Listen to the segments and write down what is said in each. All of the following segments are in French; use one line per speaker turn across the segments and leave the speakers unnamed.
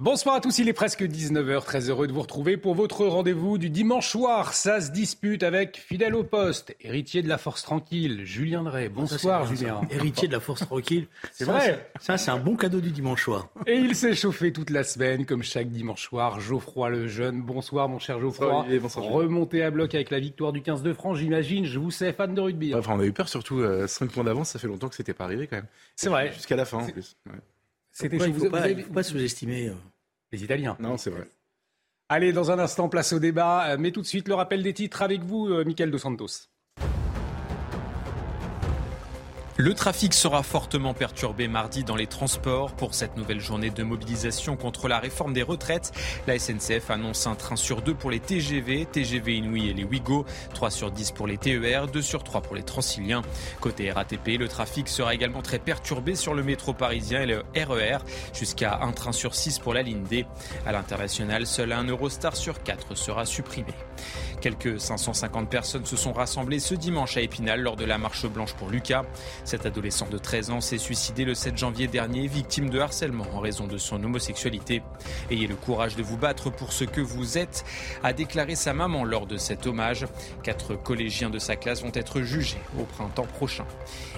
Bonsoir à tous, il est presque 19h, très heureux de vous retrouver pour votre rendez-vous du dimanche soir. Ça se dispute avec fidèle au poste, héritier de la force tranquille, Julien Drey. Bonsoir
Ça, c'est bien,
Julien.
Héritier de la force tranquille.
C'est vrai.
Ça, c'est un bon cadeau du dimanche soir.
Et il s'est chauffé toute la semaine, comme chaque dimanche soir. Geoffroy le jeune. Bonsoir, mon cher Geoffroy.
Bonsoir, Olivier. Bonsoir.
Remonté à bloc avec la victoire du 15 de France, j'imagine. Je vous sais fan de rugby.
Enfin, on a eu peur, surtout 5 points d'avance, ça fait longtemps que c'était pas arrivé quand même.
C'est vrai.
Jusqu'à la fin en plus. Ouais.
C'était
Ouais,
Vous-
pas-
avez-
faut pas sous-estimer. euh,
Les Italiens.
Non, c'est vrai.
Allez, dans un instant, place au débat. Euh, Mais tout de suite, le rappel des titres avec vous, euh, Michael Dos Santos.
Le trafic sera fortement perturbé mardi dans les transports pour cette nouvelle journée de mobilisation contre la réforme des retraites. La SNCF annonce un train sur deux pour les TGV, TGV Inouï et les Ouigo, 3 sur 10 pour les TER, 2 sur 3 pour les Transiliens. Côté RATP, le trafic sera également très perturbé sur le métro parisien et le RER, jusqu'à un train sur 6 pour la ligne D. À l'international, seul un Eurostar sur 4 sera supprimé. Quelques 550 personnes se sont rassemblées ce dimanche à Épinal lors de la marche blanche pour Lucas. Cet adolescent de 13 ans s'est suicidé le 7 janvier dernier, victime de harcèlement en raison de son homosexualité. Ayez le courage de vous battre pour ce que vous êtes, a déclaré sa maman lors de cet hommage. Quatre collégiens de sa classe vont être jugés au printemps prochain.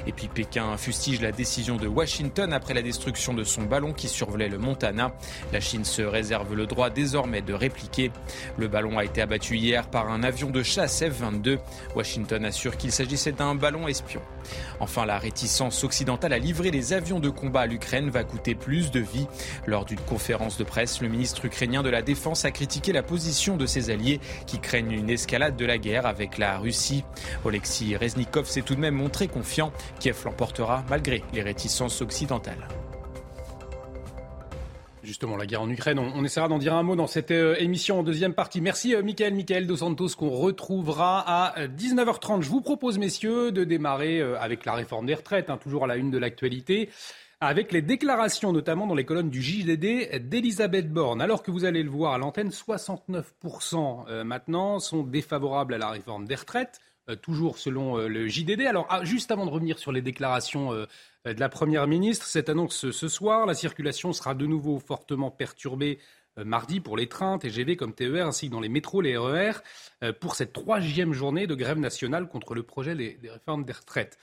Et puis Pékin fustige la décision de Washington après la destruction de son ballon qui survolait le Montana. La Chine se réserve le droit désormais de répliquer. Le ballon a été abattu hier par un avion de chasse F-22. Washington assure qu'il s'agissait d'un ballon espion. Enfin, la réticence occidentale à livrer les avions de combat à l'Ukraine va coûter plus de vies. Lors d'une conférence de presse, le ministre ukrainien de la Défense a critiqué la position de ses alliés qui craignent une escalade de la guerre avec la Russie. Oleksiy Reznikov s'est tout de même montré confiant. Kiev l'emportera malgré les réticences occidentales.
Justement, la guerre en Ukraine, on, essaiera d'en dire un mot dans cette euh, émission en deuxième partie. Merci euh, Michael, Michael Dos Santos, qu'on retrouvera à euh, 19h30. Je vous propose, messieurs, de démarrer euh, avec la réforme des retraites, hein, toujours à la une de l'actualité, avec les déclarations, notamment dans les colonnes du JDD d'Elisabeth Borne. Alors que vous allez le voir à l'antenne, 69% euh, maintenant sont défavorables à la réforme des retraites. Euh, Toujours selon euh, le JDD. Alors, ah, juste avant de revenir sur les déclarations euh, de la Première ministre. Cette annonce ce soir, la circulation sera de nouveau fortement perturbée mardi pour les trains, TGV comme TER, ainsi que dans les métros, les RER, euh, pour cette troisième journée de grève nationale contre le projet des, réformes des retraites.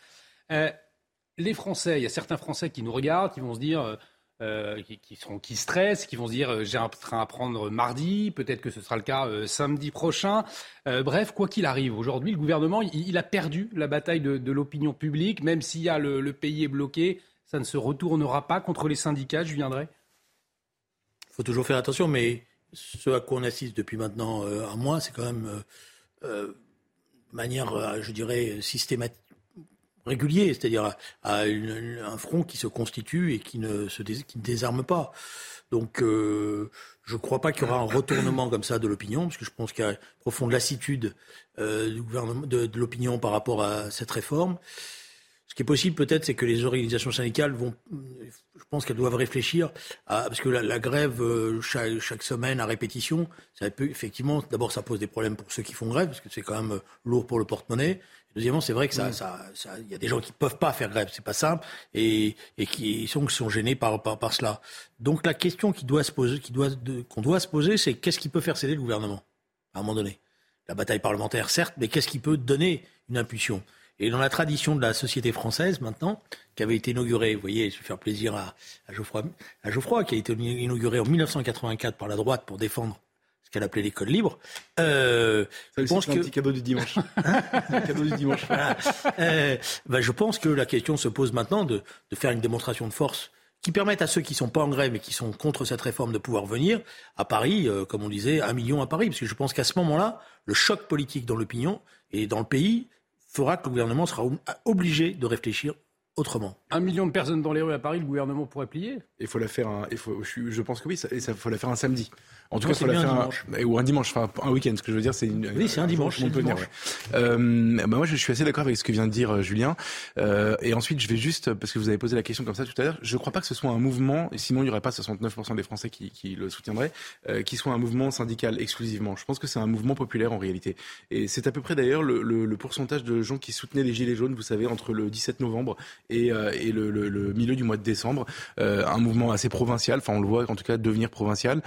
Les Français, il y a certains Français qui nous regardent, qui vont se dire, euh, qui, qui, stressent, qui vont se dire, euh, j'ai un train à prendre mardi, peut-être que ce sera le cas euh, samedi prochain. Bref, quoi qu'il arrive, aujourd'hui, le gouvernement, il, a perdu la bataille de, l'opinion publique, même s'il y a le, pays est bloqué, ça ne se retournera pas contre les syndicats, je viendrai.
Il faut toujours faire attention, mais ce à quoi on assiste depuis maintenant un mois, c'est quand même manière, je dirais, systématique régulier, c'est-à-dire à, un front qui se constitue et qui ne se qui ne désarme pas. Donc, euh, je ne crois pas qu'il y aura un retournement comme ça de l'opinion, parce que je pense qu'il y a une profonde lassitude euh, de, l'opinion par rapport à cette réforme. Ce qui est possible peut-être, c'est que les organisations syndicales vont, je pense qu'elles doivent réfléchir, à, parce que la, la grève euh, chaque, chaque, semaine à répétition, ça peut effectivement, d'abord ça pose des problèmes pour ceux qui font grève, parce que c'est quand même lourd pour le porte-monnaie. Deuxièmement, c'est vrai que ça, ça, ça, il y a des gens qui peuvent pas faire grève, c'est pas simple, et, et qui sont, sont gênés par, par, par cela. Donc la question qui doit se poser, qui doit, qu'on doit se poser, c'est qu'est-ce qui peut faire céder le gouvernement à un moment donné? La bataille parlementaire, certes, mais qu'est-ce qui peut donner une impulsion? Et dans la tradition de la société française, maintenant, qui avait été inaugurée, vous voyez, je vais faire plaisir à, à, Geoffroy, à Geoffroy, qui a été inaugurée en 1984 par la droite pour défendre ce qu'elle appelait l'école libre.
Euh, Ça je pense que un petit cadeau du dimanche.
Hein
un du dimanche.
Voilà. Euh, ben je pense que la question se pose maintenant de, de faire une démonstration de force qui permette à ceux qui sont pas en grève mais qui sont contre cette réforme de pouvoir venir à Paris, euh, comme on disait, un million à Paris, parce que je pense qu'à ce moment-là, le choc politique dans l'opinion et dans le pays fera que le gouvernement sera obligé de réfléchir autrement.
Un million de personnes dans les rues à Paris, le gouvernement pourrait plier?
Il faut la faire, un, il faut, je, pense que oui, ça, et ça faut la faire un samedi.
En tout cas, il faut la faire un,
ou un dimanche, enfin un week-end. Ce que je veux dire, c'est une.
Oui, c'est un dimanche. On peut.
Euh, bah moi, je suis assez d'accord avec ce que vient de dire euh, Julien. Euh, et ensuite, je vais juste parce que vous avez posé la question comme ça tout à l'heure. Je ne crois pas que ce soit un mouvement. Et sinon, il n'y aurait pas 69% des Français qui, qui le soutiendraient, euh, qui soit un mouvement syndical exclusivement. Je pense que c'est un mouvement populaire en réalité. Et c'est à peu près d'ailleurs le, le, le, pourcentage de gens qui soutenaient les gilets jaunes, vous savez, entre le 17 novembre et, euh, et le, le, milieu du mois de décembre. un mouvement assez provincial. Enfin, on le voit en tout cas devenir provincial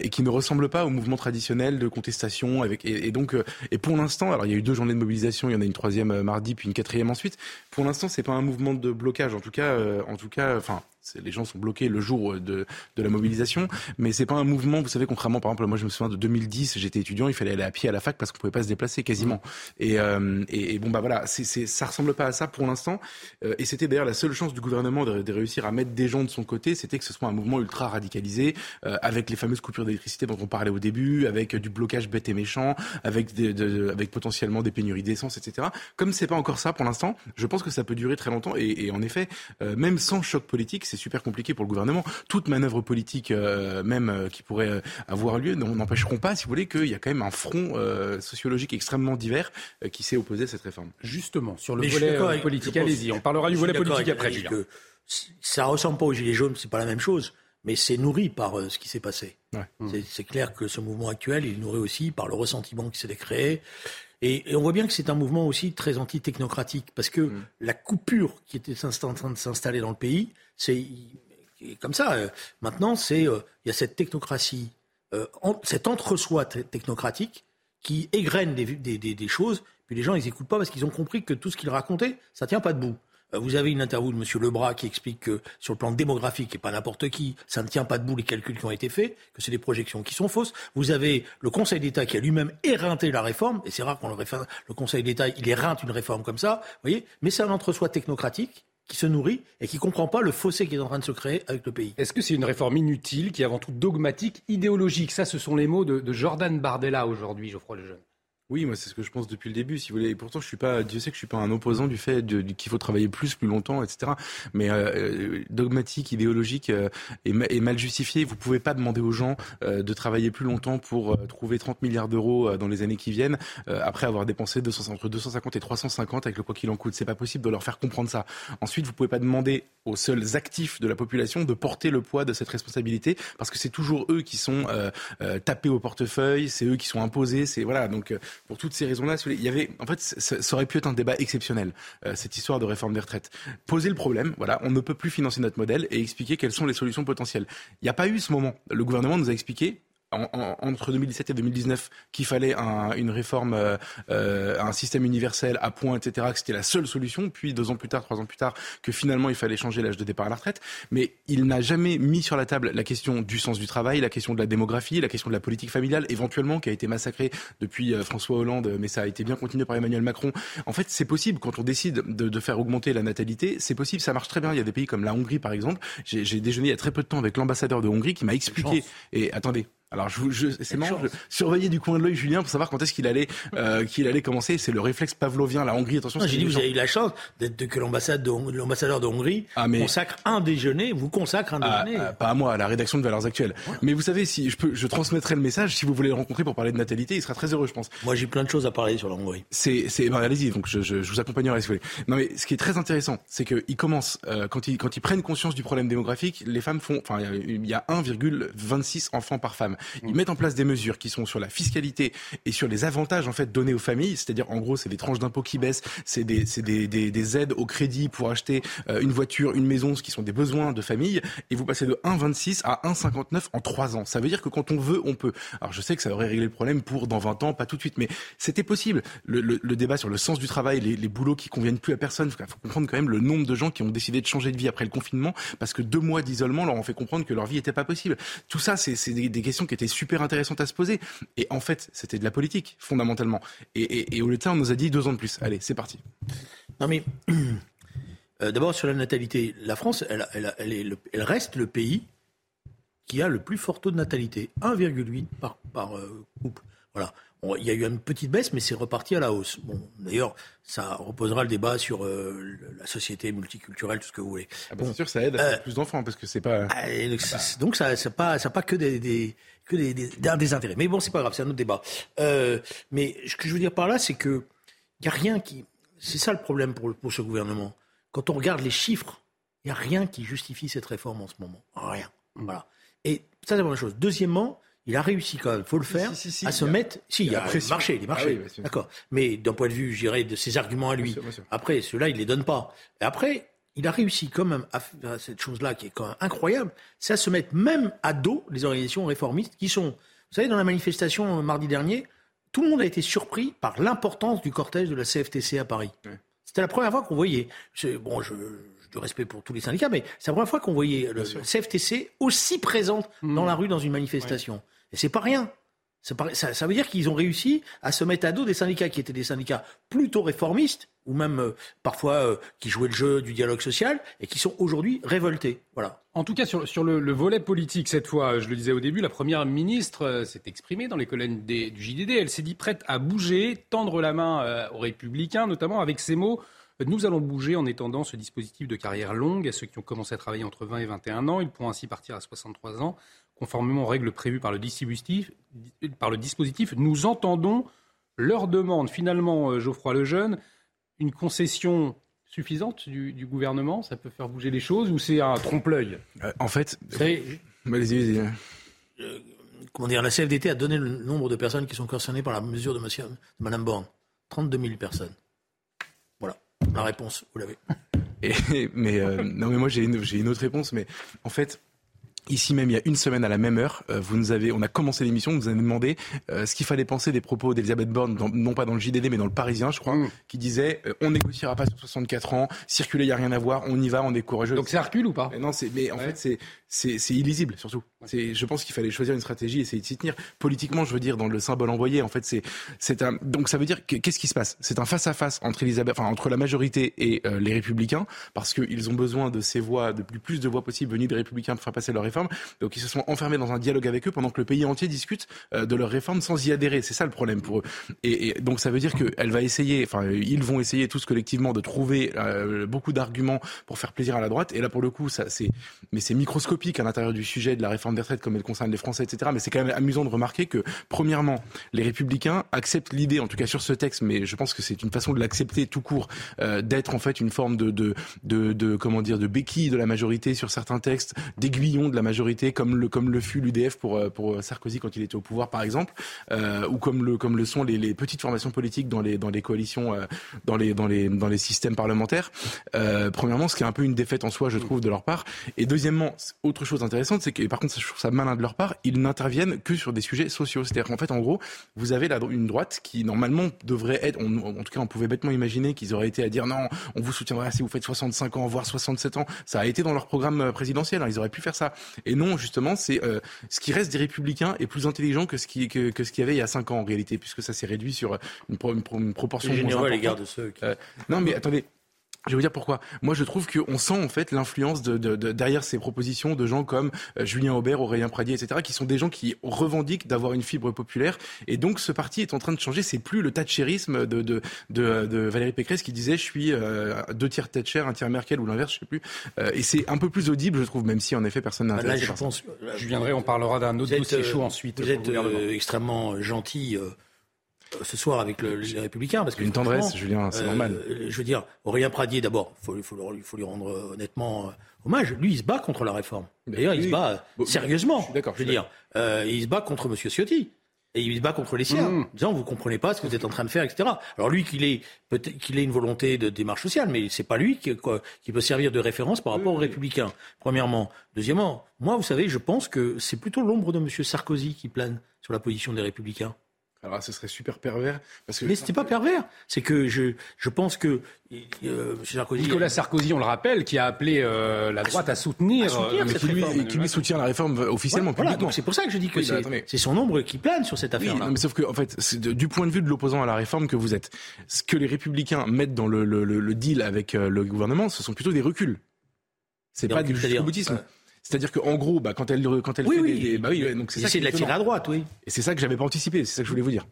et qui ne ressemble pas au mouvement traditionnel de contestation. Avec, et, donc, euh, et pour l'instant, alors il y a eu deux journées de mobilisation, il y en a une troisième euh, mardi, puis une quatrième ensuite. Pour l'instant, c'est pas un mouvement de blocage. En tout cas, euh, en tout cas, enfin, les gens sont bloqués le jour de, de la mobilisation, mais c'est pas un mouvement. Vous savez, contrairement, par exemple, moi je me souviens de 2010, j'étais étudiant, il fallait aller à pied à la fac parce qu'on pouvait pas se déplacer quasiment. Et, euh, et, et, bon bah voilà, c'est, c'est, ça ressemble pas à ça pour l'instant. Euh, et c'était d'ailleurs la seule chance du gouvernement de, de, réussir à mettre des gens de son côté, c'était que ce soit un mouvement ultra radicalisé, euh, avec les fameuses coupures d'électricité dont on parlait au début, avec du blocage bête et méchant, avec, des, de, avec potentiellement des pénuries d'essence, etc. Comme c'est pas encore ça pour l'instant, je pense que ça peut durer très longtemps. Et, et en effet, euh, même sans choc politique, c'est super compliqué pour le gouvernement. Toute manœuvre politique, euh, même euh, qui pourrait euh, avoir lieu, n'empêcheront pas, si vous voulez, qu'il y a quand même un front sociologique extrêmement divers qui s'est opposé à cette réforme.
Justement, sur le volet politique, allez-y, on parlera du volet politique après.
Que ça ressemble pas aux Gilets jaunes, c'est pas la même chose mais c'est nourri par ce qui s'est passé. C'est clair que ce mouvement actuel, il est nourri aussi par le ressentiment qui s'est créé. Et, on voit bien que c'est un mouvement aussi très anti-technocratique, parce que mm. la coupure qui était en train de s'installer dans le pays, c'est comme ça. Euh, maintenant, c'est euh, il y a cette technocratie, euh, cet entre-soi technocratique qui égrène des, choses. Puis les gens, ils n'écoutent pas parce qu'ils ont compris que tout ce qu'ils racontaient, ça tient pas debout. Vous avez une interview de M. Lebras qui explique que sur le plan démographique, et pas n'importe qui, ça ne tient pas debout les calculs qui ont été faits, que c'est des projections qui sont fausses. Vous avez le Conseil d'État qui a lui-même éreinté la réforme, et c'est rare qu'on le, le Conseil d'État, il éreinte une réforme comme ça, voyez, mais c'est un entre-soi technocratique qui se nourrit et qui ne comprend pas le fossé qui est en train de se créer avec le pays.
Est-ce que c'est une réforme inutile, qui est avant tout dogmatique, idéologique? Ça, ce sont les mots de, de Jordan Bardella aujourd'hui, Geoffroy Lejeune.
Oui, moi c'est ce que je pense depuis le début, si vous voulez. Et pourtant, je suis pas, Dieu sait que je suis pas un opposant du fait qu'il faut travailler plus, plus longtemps, etc. Mais euh, euh, dogmatique, idéologique euh, et, mal justifié. Vous pouvez pas demander aux gens de travailler plus longtemps pour trouver 30 milliards d'euros dans les années qui viennent, après avoir dépensé 200, entre 250 et 350 avec le quoi qu'il en coûte. C'est pas possible de leur faire comprendre ça. Ensuite, vous pouvez pas demander aux seuls actifs de la population de porter le poids de cette responsabilité, parce que c'est toujours eux qui sont tapés au portefeuille, c'est eux qui sont imposés. C'est voilà donc pour toutes ces raisons-là, il y avait, en fait, ça, aurait pu être un débat exceptionnel, euh, cette histoire de réforme des retraites. Poser le problème, voilà, on ne peut plus financer notre modèle et expliquer quelles sont les solutions potentielles. Il n'y a pas eu ce moment. Le gouvernement nous a expliqué entre 2017 et 2019 qu'il fallait un, une réforme, euh, euh, un système universel à point, etc., que c'était la seule solution. Puis deux ans plus tard, trois ans plus tard, que finalement il fallait changer l'âge de départ à la retraite. Mais il n'a jamais mis sur la table la question du sens du travail, la question de la démographie, la question de la politique familiale, éventuellement, qui a été massacrée depuis euh, François Hollande, mais ça a été bien continué par Emmanuel Macron. En fait, c'est possible quand on décide de, de faire augmenter la natalité, c'est possible, ça marche très bien. Il y a des pays comme la Hongrie, par exemple. J'ai déjeuné il y a très peu de temps avec l'ambassadeur de Hongrie qui m'a expliqué. Et attendez, alors, je, je, c'est marrant, je surveillais du coin de l'œil Julien pour savoir quand est-ce qu'il allait, euh, qu'il allait commencer. C'est le réflexe pavlovien, la Hongrie. Attention.
J'ai dit, vous avez eu la chance d'être que l'ambassadeur de, Hongrie ah, consacre un déjeuner, vous consacre un ah, déjeuner.
Ah, pas à moi, à la rédaction de Valeurs Actuelles. Mais vous savez, si je peux, je transmettrai le message. Si vous voulez le rencontrer pour parler de natalité, il sera très heureux, je pense.
Moi, j'ai plein de choses à parler sur la Hongrie.
C'est, c'est, ben, allez-y. Donc, je, je, je, vous accompagnerai si vous voulez. Non, mais ce qui est très intéressant, c'est qu'ils commencent euh, quand ils quand ils prennent conscience du problème démographique, les femmes font, enfin, il y a 1,26 enfants par femme. Ils mettent en place des mesures qui sont sur la fiscalité et sur les avantages en fait donnés aux familles, c'est-à-dire en gros c'est des tranches d'impôts qui baissent, c'est des, des, des, des, aides au crédit pour acheter euh, une voiture, une maison, ce qui sont des besoins de famille, et vous passez de 1,26 à 1,59 en 3 ans. Ça veut dire que quand on veut, on peut. Alors je sais que ça aurait réglé le problème pour dans 20 ans, pas tout de suite, mais c'était possible. Le, le, débat sur le sens du travail, les, les boulots qui conviennent plus à personne, il faut comprendre quand même le nombre de gens qui ont décidé de changer de vie après le confinement parce que deux mois d'isolement leur ont fait comprendre que leur vie n'était pas possible. Tout ça, c'est des, des questions qui étaient super intéressantes à se poser. Et en fait, c'était de la politique, fondamentalement. Et, au lieu de ça, on nous a dit deux ans de plus. Allez, c'est parti.
Non mais, euh, d'abord sur la natalité, la France, elle, elle, reste le pays qui a le plus fort taux de natalité, 1,8 par, par euh, couple. Voilà. il y a eu une petite baisse, mais c'est reparti à la hausse. Bon, d'ailleurs, ça reposera le débat sur euh, la société multiculturelle, tout ce que vous voulez.
Ah bah, c'est sûr, ça aide à faire plus d'enfants parce que c'est pas.
Ah, donc ça, c'est pas, ça pas que des, des que des, des, intérêts. Mais bon, c'est pas grave, c'est un autre débat. Euh, mais ce que je veux dire par là, c'est que il y a rien qui. C'est ça le problème pour, pour ce gouvernement. Quand on regarde les chiffres, il y a rien qui justifie cette réforme en ce moment. Rien. Voilà. Et ça, c'est la première chose. Deuxièmement, il a réussi quand même, il faut le faire, à se mettre. Si, il, y a, marché, il marché. Ah D'accord. Mais d'un point de vue, je dirais, de ses arguments à lui. Après, ceux-là, il les donne pas. Et après, il a réussi quand même à faire cette chose-là qui est quand même incroyable, c'est à se mettre même à dos les organisations réformistes qui sont. Vous savez, dans la manifestation euh, mardi dernier, tout le monde a été surpris par l'importance du cortège de la CFTC à Paris. C'était la première fois qu'on voyait. Bon, je, du respect pour tous les syndicats, mais c'est la première fois qu'on voyait le CFTC aussi présente dans mmh. la rue dans une manifestation. Et c'est pas rien. Ça, veut dire qu'ils ont réussi à se mettre à dos des syndicats qui étaient des syndicats plutôt réformistes, ou même euh, parfois euh, qui jouaient le jeu du dialogue social, et qui sont aujourd'hui révoltés. Voilà.
En tout cas, sur, sur le, volet politique, cette fois, je le disais au début, la Première ministre euh, s'est exprimée dans les colonnes du JDD. Elle s'est dit prête à bouger, tendre la main aux républicains, notamment avec ces mots nous allons bouger en étendant ce dispositif de carrière longue à ceux qui ont commencé à travailler entre 20 et 21 ans. Ils pourront ainsi partir à 63 ans conformément aux règles prévues par le dispositif, par le dispositif nous entendons leur demande. Finalement, euh, Geoffroy Lejeune, une concession suffisante du, gouvernement, ça peut faire bouger les choses ou c'est un trompe-l'œil
euh, En fait,
allez-y, euh, comment dire, la CFDT a donné le nombre de personnes qui sont concernées par la mesure de, monsieur, de Mme Borne. 32 000 personnes. Voilà, la réponse, vous l'avez.
mais non, mais moi j'ai une, j'ai une autre réponse. Mais en fait, Ici même, il y a une semaine à la même heure, euh, vous nous avez, on a commencé l'émission, vous nous avez demandé euh, ce qu'il fallait penser des propos d'Elisabeth Borne, non pas dans le JDD, mais dans le Parisien, je crois, mm. qui disait euh, on négociera pas sur 64 ans, circuler, il y a rien à voir, on y va, on est courageux.
Donc c'est recul ou pas?
Non, c'est, mais en fait, c'est, c'est, illisible surtout. Je pense qu'il fallait choisir une stratégie, essayer de s'y tenir. Politiquement, je veux dire, dans le symbole envoyé, en fait, c'est, un. Donc ça veut dire qu'est-ce qui se passe? C'est un face à face entre Elisabeth, enfin entre la majorité et les Républicains, parce qu'ils ont besoin de ces voix, de plus, plus de voix possibles venues des Républicains pour faire passer leur réforme. Donc ils se sont enfermés dans un dialogue avec eux pendant que le pays entier discute euh, de leur réforme sans y adhérer. C'est ça le problème pour eux. Et, et donc ça veut dire qu'elle va essayer, enfin ils vont essayer tous collectivement de trouver euh, beaucoup d'arguments pour faire plaisir à la droite. Et là pour le coup, ça c'est, mais c'est microscopique à l'intérieur du sujet de la réforme des retraites comme elle concerne les Français, etc. Mais c'est quand même amusant de remarquer que premièrement, les Républicains acceptent l'idée, en tout cas sur ce texte, mais je pense que c'est une façon de l'accepter tout court, euh, d'être en fait une forme de, de, de, comment dire, de béquille de la majorité sur certains textes, d'aiguillon de la majorité, comme le comme le fut l'UDF pour euh, pour Sarkozy quand il était au pouvoir par exemple, euh, ou comme le comme le sont les, petites formations politiques dans les dans les coalitions dans les dans les dans les systèmes parlementaires. Premièrement, ce qui est un peu une défaite en soi, je trouve, de leur part. Et deuxièmement, autre chose intéressante, c'est que et par contre, je trouve ça malin de leur part, ils n'interviennent que sur des sujets sociaux. C'est-à-dire qu'en fait, en gros, vous avez là une droite qui normalement devrait être, en tout cas, on pouvait bêtement imaginer qu'ils auraient été à dire non, on vous soutiendra si vous faites 65 ans, voire 67 ans. Ça a été dans leur programme présidentiel. Hein, ils auraient pu faire ça. Et non, justement c'est euh, ce qui reste des républicains est plus intelligent que ce qui que, que ce qu'il y avait il y a cinq ans en réalité, puisque ça s'est réduit sur une, une, une proportion.
Généreux à l'égard de ceux. Qui...
Euh, non, mais attendez, je vais vous dire pourquoi. Moi, je trouve qu'on sent en fait l'influence de, de, de, derrière ces propositions de gens comme euh, Julien Aubert, Aurélien Pradier, etc., qui sont des gens qui revendiquent d'avoir une fibre populaire. Et donc, ce parti est en train de changer. C'est plus le thatcherisme de, de, de, Valérie Pécresse qui disait je suis euh, deux tiers Thatcher, un tiers Merkel ou l'inverse, je sais plus. Euh, et c'est un peu plus audible, je trouve, même si en effet personne n'a.
Là, je pense. Je viendrai. On parleur d'un autre dossier chaud ensuite.
Vous êtes extrêmement gentil euh, ce soir avec le, les Républicains. Parce que
Une tendresse, Julien, c'est euh, normal.
Je veux dire, Aurélien Pradier, d'abord, il faut, faut, faut, lui rendre euh, honnêtement hommage. Lui, il se bat contre la réforme. D'ailleurs, il se bat sérieusement. Je, je veux dire, euh, il se bat contre M. Ciotti. Et il se bat contre les siens, mmh. en disant vous comprenez pas ce que vous êtes en train de faire, etc. Alors lui qu'il ait peut-être qu'il ait une volonté de démarche sociale, mais c'est pas lui qui, quoi, qui, peut servir de référence par rapport aux républicains. Premièrement, deuxièmement, moi vous savez, je pense que c'est plutôt l'ombre de M. Sarkozy qui plane sur la position des républicains.
Alors, ce serait super pervers. Parce que...
Mais c'était pas pervers. C'est que je, je pense que
euh, Sarkozy, Nicolas Sarkozy, on le rappelle, qui a appelé euh, la droite à soutenir, à
soutenir euh, qui, lui, qui lui, soutient la réforme officiellement,
voilà, c'est pour ça que je dis que c'est son ombre qui plane sur cette affaire-là.
mais sauf que, en fait, du point de vue de l'opposant à la réforme que vous êtes, ce que les Républicains mettent dans le, le, le, deal avec le gouvernement, ce sont plutôt des reculs. C'est pas du boutisme C'est-à-dire qu'en gros, bah, quand elle, quand elle
Oui,
fait
oui.
des, bah oui, donc c'est
Ils
ça
de la tirer à droite, oui.
Et c'est ça que j'avais pas anticipé, c'est ça que je voulais vous dire.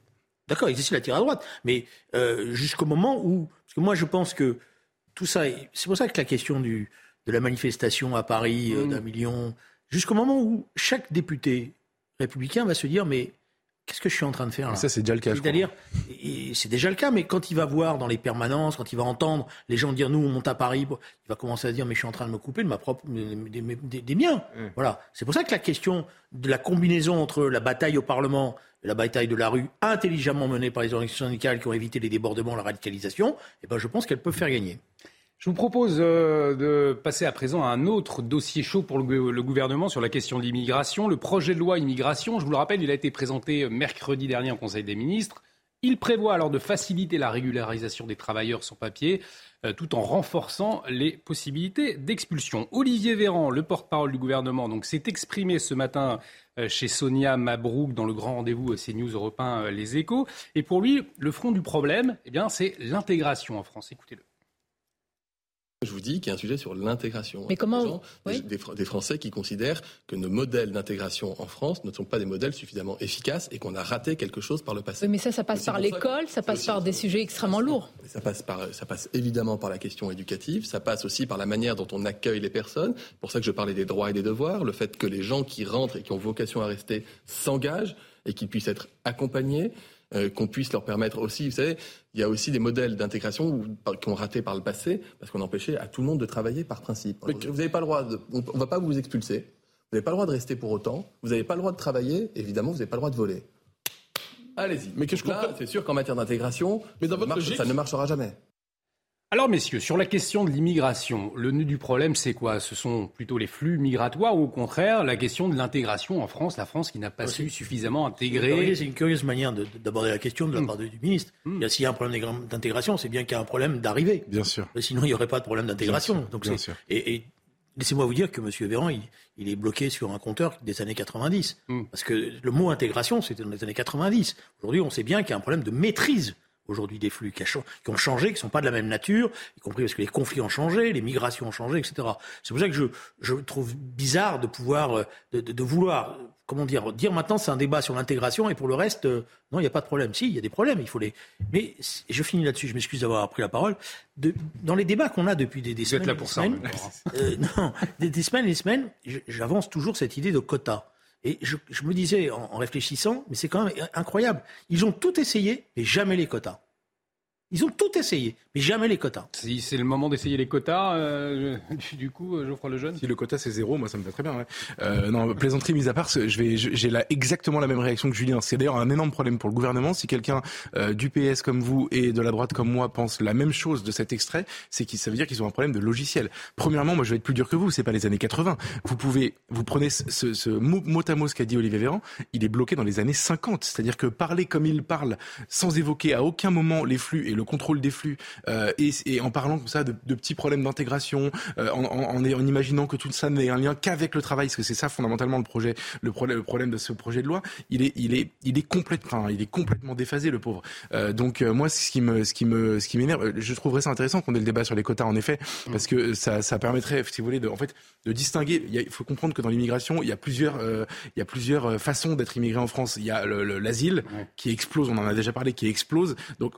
D'accord, ils essaient de la tirer à droite. Mais euh, jusqu'au moment où. Parce que moi, je pense que tout ça. est- C'est pour ça que la question du, de la manifestation à Paris euh,
Mm.
d'un million. Jusqu'au moment où chaque député républicain va se dire Mais qu'est-ce que je suis en train de faire là
ça, c'est déjà le cas.
C'est-à-dire, c'est déjà le cas, mais quand il va voir dans les permanences, quand il va entendre les gens dire nous on monte à Paris, il va commencer à dire mais je suis en train de me couper de ma propre des, des- des- des miens.
Mm.
Voilà. C'est pour ça que la question de la combinaison entre la bataille au Parlement et la bataille de la rue, intelligemment menée par les organisations syndicales qui ont évité les débordements, la radicalisation, eh ben je pense qu'elle peut faire gagner.
Je vous propose euh, de passer à présent à un autre dossier chaud pour le, gou- le gouvernement sur la question de l'immigration. Le projet de loi immigration, je vous le rappelle, il a été présenté mercredi dernier au Conseil des ministres. Il prévoit alors de faciliter la régularisation des travailleurs sans papier euh, tout en renforçant les possibilités d'expulsion. Olivier Véran, le porte-parole du gouvernement, s'est exprimé ce matin euh, chez Sonia Mabrouk dans le grand rendez-vous euh, CNews Europe 1 euh, Les Échos. Et pour lui, le front du problème, eh c'est l'intégration en France. Écoutez-le.
Je vous dis qu'il y a un sujet sur l'intégration.
Mais comment-
Des gens,
oui.
des, des Fr- des Français qui considèrent que nos modèles d'intégration en France ne sont pas des modèles suffisamment efficaces et qu'on a raté quelque chose par le passé.
Oui, mais ça, ça passe par
ça
l'école, ça passe par des sujets extrêmement lourds.
Ça passe, par, ça passe évidemment par la question éducative, ça passe aussi par la manière dont on accueille les personnes. C'est pour ça que je parlais des droits et des devoirs, le fait que les gens qui rentrent et qui ont vocation à rester s'engagent et qu'ils puissent être accompagnés, euh, qu'on puisse leur permettre aussi, vous savez, il y a aussi des modèles d'intégration qui ont raté par le passé parce qu'on empêchait à tout le monde de travailler par principe. Vous n'avez pas le droit, de, on ne va pas vous expulser, vous n'avez pas le droit de rester pour autant, vous n'avez pas le droit de travailler, évidemment, vous n'avez pas le droit de voler. Allez-y.
Mais que je comprends-
c'est sûr qu'en matière d'intégration,
Mais dans
ça,
votre
marche-
logique-
ça ne marchera jamais.
Alors messieurs, sur la question de l'immigration, le nœud du problème c'est quoi? Ce sont plutôt les flux migratoires ou au contraire la question de l'intégration en France, la France qui n'a pas
Ouais,
su
c'est-
suffisamment intégrer
C'est une curieuse manière de- d'aborder la question de la
Mm.
part de- du ministre.
Mm.
Il y a- S'il y a un problème d'intégration, c'est bien qu'il y a un problème d'arrivée.
Bien sûr.
Sinon, il n'y aurait pas de problème d'intégration.
Bien sûr,
Donc,
bien sûr.
Et, et laissez-moi vous dire que M. Véran, il, il est bloqué sur un compteur des années 90.
Mm.
Parce que le mot intégration, c'était dans les années 90. Aujourd'hui, on sait bien qu'il y a un problème de maîtrise aujourd'hui des flux qui, a cha- qui ont changé, qui ne sont pas de la même nature, y compris parce que les conflits ont changé, les migrations ont changé, etc. C'est pour ça que je, je trouve bizarre de pouvoir, euh, de, de- de vouloir, comment dire, dire maintenant c'est un débat sur l'intégration et pour le reste, euh, non, il n'y a pas de problème. Si, il y a des problèmes, il faut les. Mais je finis là-dessus, je m'excuse d'avoir pris la parole. De- dans les débats qu'on a depuis des, des
Vous
semaines,
êtes là pour ça
semaines, euh, non, des, des semaines et des semaines, j'avance toujours cette idée de quota. Et je, je me disais, en, en réfléchissant, mais c'est quand même incroyable. Ils ont tout essayé, mais jamais les quotas. Ils ont tout essayé, mais jamais les quotas.
Si c'est le moment d'essayer les quotas, euh, du- coup, euh, Geoffroy Lejeune
Si le quota c'est zéro, moi ça me va très bien. Ouais. Euh, non, plaisanterie mise à part, j'ai là exactement la même réaction que Julien. C'est d'ailleurs un énorme problème pour le gouvernement. Si quelqu'un euh, du PS comme vous et de la droite comme moi pense la même chose de cet extrait, c'est qu'il ça veut dire qu'ils ont un problème de logiciel. Premièrement, moi je vais être plus dur que vous. C'est pas les années 80. Vous pouvez, vous prenez ce mot, mot à mot ce qu'a dit Olivier Véran. Il est bloqué dans les années 50. C'est-à-dire que parler comme il parle, sans évoquer à aucun moment les flux et le contrôle des flux, euh, et, et en parlant comme ça de, de petits problèmes d'intégration, euh, en, en, en, en imaginant que tout ça n'est un lien qu'avec le travail, parce que c'est ça fondamentalement le projet, le problème, le problème de ce projet de loi. Il est, il est, il est enfin, il est complètement déphasé, le pauvre. Euh, donc moi, ce qui me, ce qui me, ce qui m'énerve, je trouverais ça intéressant qu'on ait le débat sur les quotas, en effet, parce que ça, ça permettrait, si vous voulez, de, en fait, de distinguer. Il, faut comprendre que dans l'immigration, il y a plusieurs, euh, il y a plusieurs façons d'être immigré en France. Il y a le- le- l'asile qui explose, on en a déjà parlé, qui explose. Donc,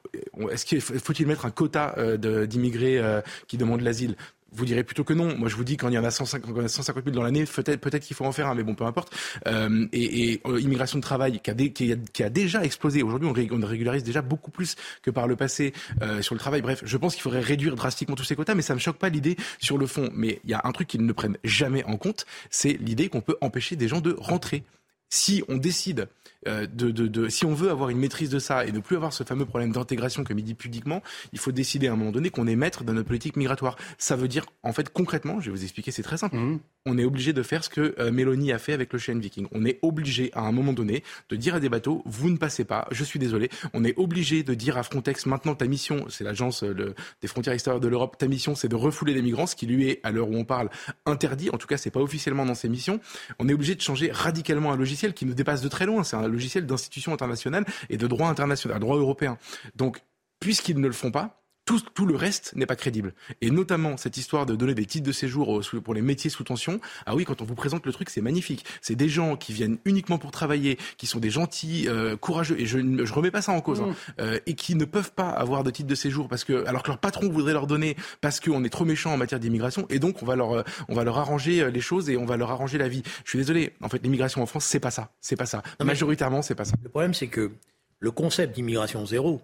est-ce qu'il faut- faut-il mettre un quota euh, d'immigrés euh, qui demandent l'asile? Vous direz plutôt que non. Moi, je vous dis quand il y en a 150, quand il y en a 150 000 dans l'année, peut-être qu'il faut en faire un, mais bon, peu importe. Euh, et et euh, immigration de travail qui a, déjà explosé. Aujourd'hui, on, on régularise déjà beaucoup plus que par le passé sur le travail. Bref, je pense qu'il faudrait réduire drastiquement tous ces quotas, mais ça me choque pas l'idée sur le fond. Mais il y a un truc qu'ils ne prennent jamais en compte, c'est l'idée qu'on peut empêcher des gens de rentrer. Si on décide de, de, de, si on veut avoir une maîtrise de ça et ne plus avoir ce fameux problème d'intégration comme il dit pudiquement, il faut décider à un moment donné qu'on est maître de notre politique migratoire. Ça veut dire, en fait, concrètement, je vais vous expliquer, c'est très simple.
Mhm.
On est obligé de faire ce que euh, Mélanie a fait avec le Chêne Viking. On est obligé, à un moment donné, de dire à des bateaux, vous ne passez pas, je suis désolé. On est obligé de dire à Frontex, maintenant ta mission, c'est l'agence euh, des frontières extérieures de l'Europe, ta mission, c'est de refouler les migrants, ce qui lui est, à l'heure où on parle, interdit. En tout cas, c'est pas officiellement dans ses missions. On est obligé de changer radicalement un logiciel qui nous dépasse de très loin. C'est un logiciel d'institution internationale et de droit international, droit européen. Donc, puisqu'ils ne le font pas, tout, tout le reste n'est pas crédible. Et notamment cette histoire de donner des titres de séjour pour les métiers sous tension. Ah oui, quand on vous présente le truc, c'est magnifique. C'est des gens qui viennent uniquement pour travailler, qui sont des gentils, euh, courageux, et je ne remets pas ça en cause, hein, mm. euh, et qui ne peuvent pas avoir de titre de séjour parce que, alors que leur patron voudrait leur donner parce qu'on est trop méchant en matière d'immigration, et donc on va leur, euh, on va leur arranger les choses et on va leur arranger la vie. Je suis désolé. En fait, l'immigration en France, c'est pas ça. C'est pas ça. Majoritairement, c'est pas ça.
Le problème, c'est que le concept d'immigration zéro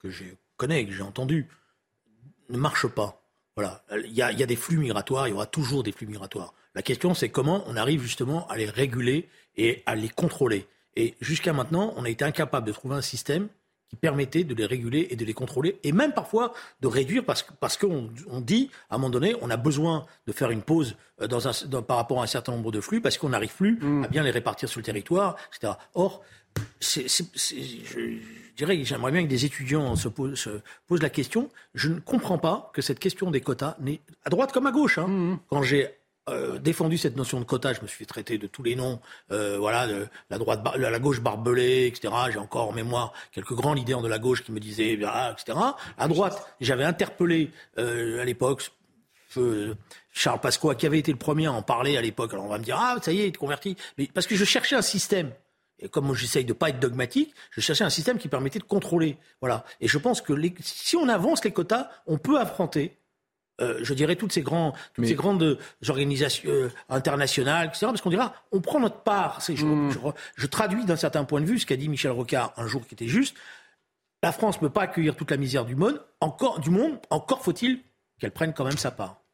que je connais, que j'ai entendu, ne marche pas. Voilà, il y, a, des flux migratoires, il y aura toujours des flux migratoires. La question, c'est comment on arrive justement à les réguler et à les contrôler. Et jusqu'à maintenant, on a été incapable de trouver un système qui permettait de les réguler et de les contrôler, et même parfois de réduire, parce, parce qu'on on dit, à un moment donné, on a besoin de faire une pause euh, dans un, par rapport à un certain nombre de flux, parce qu'on n'arrive plus mm. à bien les répartir sur le territoire, etc. Or, c'est, je, dirais, j'aimerais bien que des étudiants se posent, la question. Je ne comprends pas que cette question des quotas n'est à droite comme à gauche. Hein. Mmh. Quand j'ai euh, défendu cette notion de quota, je me suis traiter de tous les noms, euh, voilà, de, la droite, la gauche barbelée, etc. J'ai encore en mémoire quelques grands leaders de la gauche qui me disaient, etc. À droite, j'avais interpellé euh, à l'époque Charles Pasqua, qui avait été le premier à en parler à l'époque. Alors on va me dire, ah, ça y est, il est converti. Mais parce que je cherchais un système et comme j'essaye de pas être dogmatique, je cherchais un système qui permettait de contrôler. Voilà. Et je pense que si on avance les quotas, on peut affronter, euh, je dirais, toutes ces, grands, toutes ces grandes organisations euh, internationales, etc. Parce qu'on dira, on prend notre part. Je, hmm. je, je, traduis d'un certain point de vue ce qu'a dit Michel Rocard un jour qui était juste. La France ne peut pas accueillir toute la misère du monde. Encore, du monde, encore faut-il qu'elle prenne quand même sa part.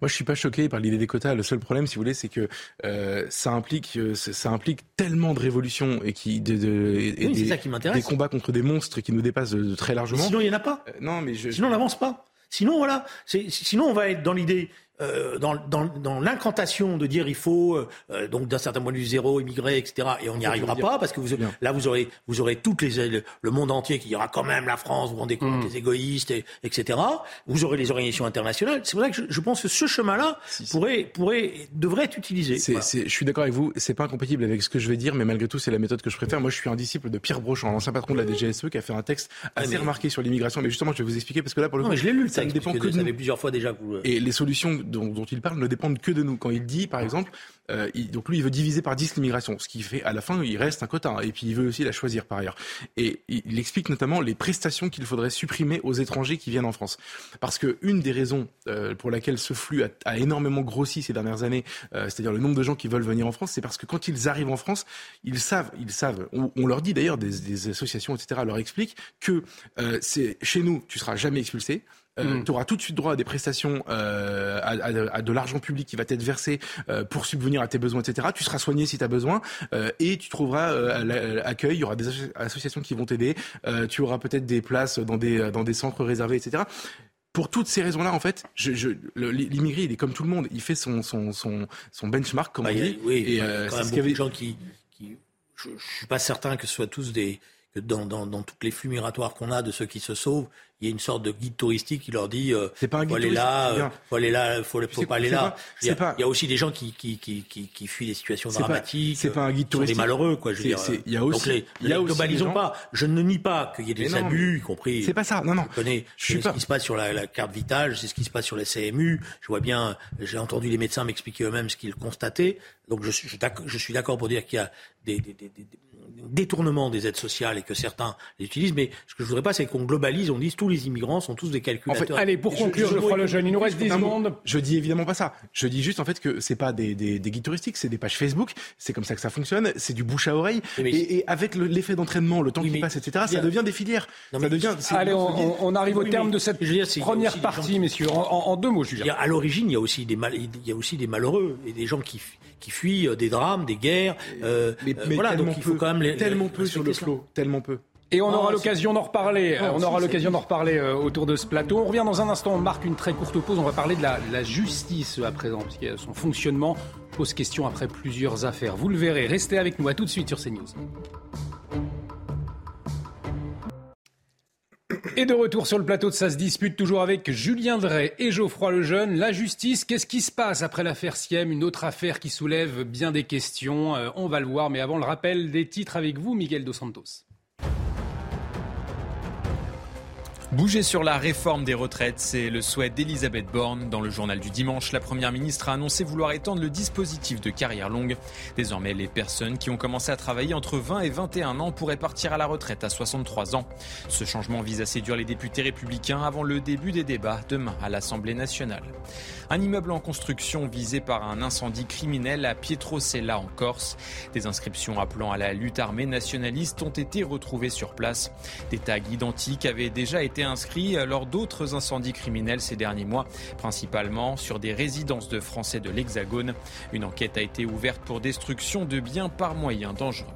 Moi, je suis pas choqué par l'idée des quotas. Le seul problème, si vous voulez, c'est que euh, ça implique, euh, ça implique tellement de révolutions et qui, de, de
des, ça qui
des combats contre des monstres qui nous dépassent de, très largement.
sinon, il y en a pas.
Euh, non, mais je,
sinon, on n'avance pas. Sinon, voilà. Sinon, on va être dans l'idée euh, dans, dans, dans l'incantation de dire il faut euh, euh, donc d'un certain point de vue zéro immigré etc et on n'y arrivera pas parce que vous, là vous aurez vous aurez toutes les le monde entier qui dira quand même la France vous vous rendez compte mm. des égoïstes et, etc vous aurez les organisations internationales. C'est pour ça que je, pense que ce chemin là pourrait pourrait devrait être utilisé.
Je suis d'accord avec vous c'est pas incompatible avec ce que je vais dire mais malgré tout c'est la méthode que je préfère. Moi je suis un disciple de Pierre Brochant l'ancien patron de la DGSE qui a fait un texte assez remarqué sur l'immigration mais justement je vais vous expliquer parce que là pour le
coup je l'ai lu ça
dépend que
de plusieurs fois déjà vous...
et les solutions dont, il parle ne dépendent que de nous. Quand il dit, par exemple, euh, donc lui, il veut diviser par 10 l'immigration, ce qui fait, à la fin, il reste un quota, hein, et puis il veut aussi la choisir par ailleurs. Et il explique notamment les prestations qu'il faudrait supprimer aux étrangers qui viennent en France. Parce que une des raisons euh, pour laquelle ce flux a, énormément grossi ces dernières années, euh, c'est-à-dire le nombre de gens qui veulent venir en France, c'est parce que quand ils arrivent en France, ils savent, ils savent, on, leur dit d'ailleurs, des, des, associations, etc., leur expliquent que c'est chez nous, tu seras jamais expulsé, euh, mm. tu auras tout de suite droit à des prestations, euh, à, de l'argent public qui va t'être versé euh, pour subvenir à tes besoins, etc. Tu seras soigné si tu as besoin et tu trouveras l'accueil. Il y aura des associations qui vont t'aider. tu auras peut-être des places dans des, dans des centres réservés, etc pour toutes ces raisons-là, en fait, je, je, l'immigré, il est comme tout le monde. Il fait son, son, son, son benchmark, comme bah, on dit.
Oui, et, euh, quand même beaucoup avait... de gens qui, qui je, je suis pas certain que ce soit tous des, que dans, dans, dans toutes les flux migratoires qu'on a de ceux qui se sauvent, il y a une sorte de guide touristique qui leur dit euh,
c'est pas un guide faut
aller
là,
euh, faut aller là, faut, faut pas aller là. il, y a, pas... il y a aussi des gens qui qui qui qui, qui fuient des situations dramatiques.
C'est pas un guide touristique.
Des malheureux quoi. Je veux dire.
Il y a aussi. Donc
les, globalisons pas. Je ne nie pas qu'il y ait des abus, y compris.
C'est pas ça. Non non.
Je connais, je sais ce qui se passe sur la, la carte vitale, sais ce qui se passe sur la CMU. Je vois bien. J'ai entendu les médecins m'expliquer eux-mêmes ce qu'ils constataient. Donc je suis je suis d'accord pour dire qu'il y a des, des, des, des détournement des aides sociales et que certains les utilisent. Mais ce que je voudrais pas, c'est qu'on globalise, on dise tous les immigrants sont tous des calculateurs.
allez, pour conclure, je, crois le jeune, il nous reste 10 secondes.
Je dis évidemment pas ça. Je dis juste en fait que c'est pas des, des, des guides touristiques, c'est des pages Facebook. C'est comme ça que ça fonctionne. C'est du bouche à oreille. et, avec l'effet d'entraînement, le temps qui passe, etc., ça devient des filières. ça devient.
Allez, on, arrive au terme de cette première partie, messieurs. En, deux mots, Julien.
À l'origine, il y a aussi des mal, il y a aussi des malheureux et des gens qui qui fuient euh, des drames, des guerres. Euh,
mais, euh, voilà, donc il faut quand même les, tellement peu sur le flot, tellement peu.
Et on aura l'occasion d'en reparler. on aura l'occasion d'en reparler autour de ce plateau. On revient dans un instant. On marque une très courte pause. On va parler de la, la justice à présent, puisque son fonctionnement pose question après plusieurs affaires. Vous le verrez. Restez avec nous. À tout de suite sur CNews. Et de retour sur le plateau de Ça se dispute, toujours avec Julien Drey et Geoffroy Lejeune. La justice, qu'est-ce qui se passe après l'affaire Siem? Une autre affaire qui soulève bien des questions. Euh, on va le voir, mais avant le rappel des titres avec vous, Miguel Dos Santos.
Bouger sur la réforme des retraites, c'est le souhait d'Elisabeth Borne. Dans le journal du dimanche, la Première ministre a annoncé vouloir étendre le dispositif de carrière longue. Désormais, les personnes qui ont commencé à travailler entre 20 et 21 ans pourraient partir à la retraite à 63 ans. Ce changement vise à séduire les députés républicains avant le début des débats demain à l'Assemblée nationale. Un immeuble en construction visé par un incendie criminel à Pietrocella en Corse. Des inscriptions appelant à la lutte armée nationaliste ont été retrouvées sur place. Des tags identiques avaient déjà été inscrits lors d'autres incendies criminels ces derniers mois, principalement sur des résidences de Français de l'Hexagone. Une enquête a été ouverte pour destruction de biens par moyens dangereux.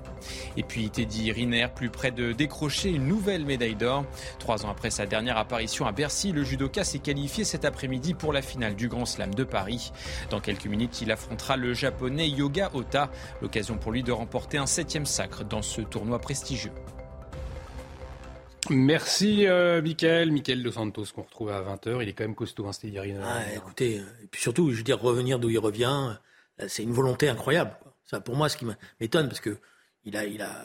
Et puis Teddy Riner, plus près de décrocher une nouvelle médaille d'or. Trois ans après sa dernière apparition à Bercy, le judoka s'est qualifié cet après-midi pour la finale du Grand Slam de Paris. Dans quelques minutes, il affrontera le japonais Yoga Ota, l'occasion pour lui de remporter un septième sacre dans ce tournoi prestigieux.
Merci euh, Mickaël, Mickaël Dos Santos qu'on retrouve à 20h. Il est quand même costaud, hein,
Ah, écoutez, et puis surtout, je veux dire, revenir d'où il revient, c'est une volonté incroyable. Ça, pour moi, ce qui m'étonne, parce que il a, il a,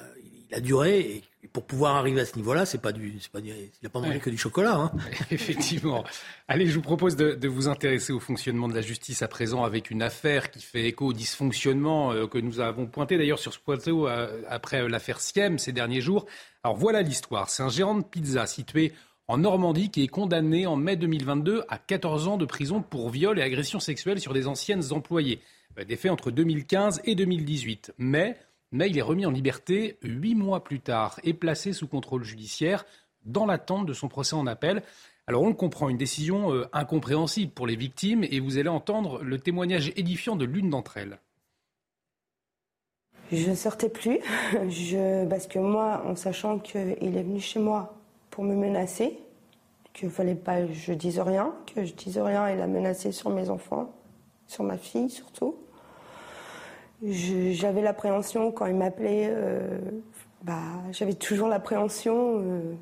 il a duré et pour pouvoir arriver à ce niveau-là, c'est pas du, c'est pas il n'a pas mangé que du chocolat. Hein.
Effectivement. Allez, je vous propose de, de, vous intéresser au fonctionnement de la justice à présent avec une affaire qui fait écho au dysfonctionnement euh, que nous avons pointé d'ailleurs sur ce plateau euh, après l'affaire Siem ces derniers jours. Alors voilà l'histoire. C'est un gérant de pizza situé en Normandie qui est condamné en mai 2022 à 14 ans de prison pour viol et agression sexuelle sur des anciennes employées. Euh, des faits entre 2015 et 2018. Mais mais il est remis en liberté huit mois plus tard et placé sous contrôle judiciaire dans l'attente de son procès en appel. Alors on le comprend, une décision euh, incompréhensible pour les victimes et vous allez entendre le témoignage édifiant de l'une d'entre elles.
Je ne sortais plus, je, parce que moi, en sachant qu'il est venu chez moi pour me menacer, qu'il ne fallait pas que je dise rien, que je dise rien, il a menacé sur mes enfants, sur ma fille surtout. J'avais l'appréhension quand il m'appelait, euh, bah, j'avais toujours l'appréhension euh,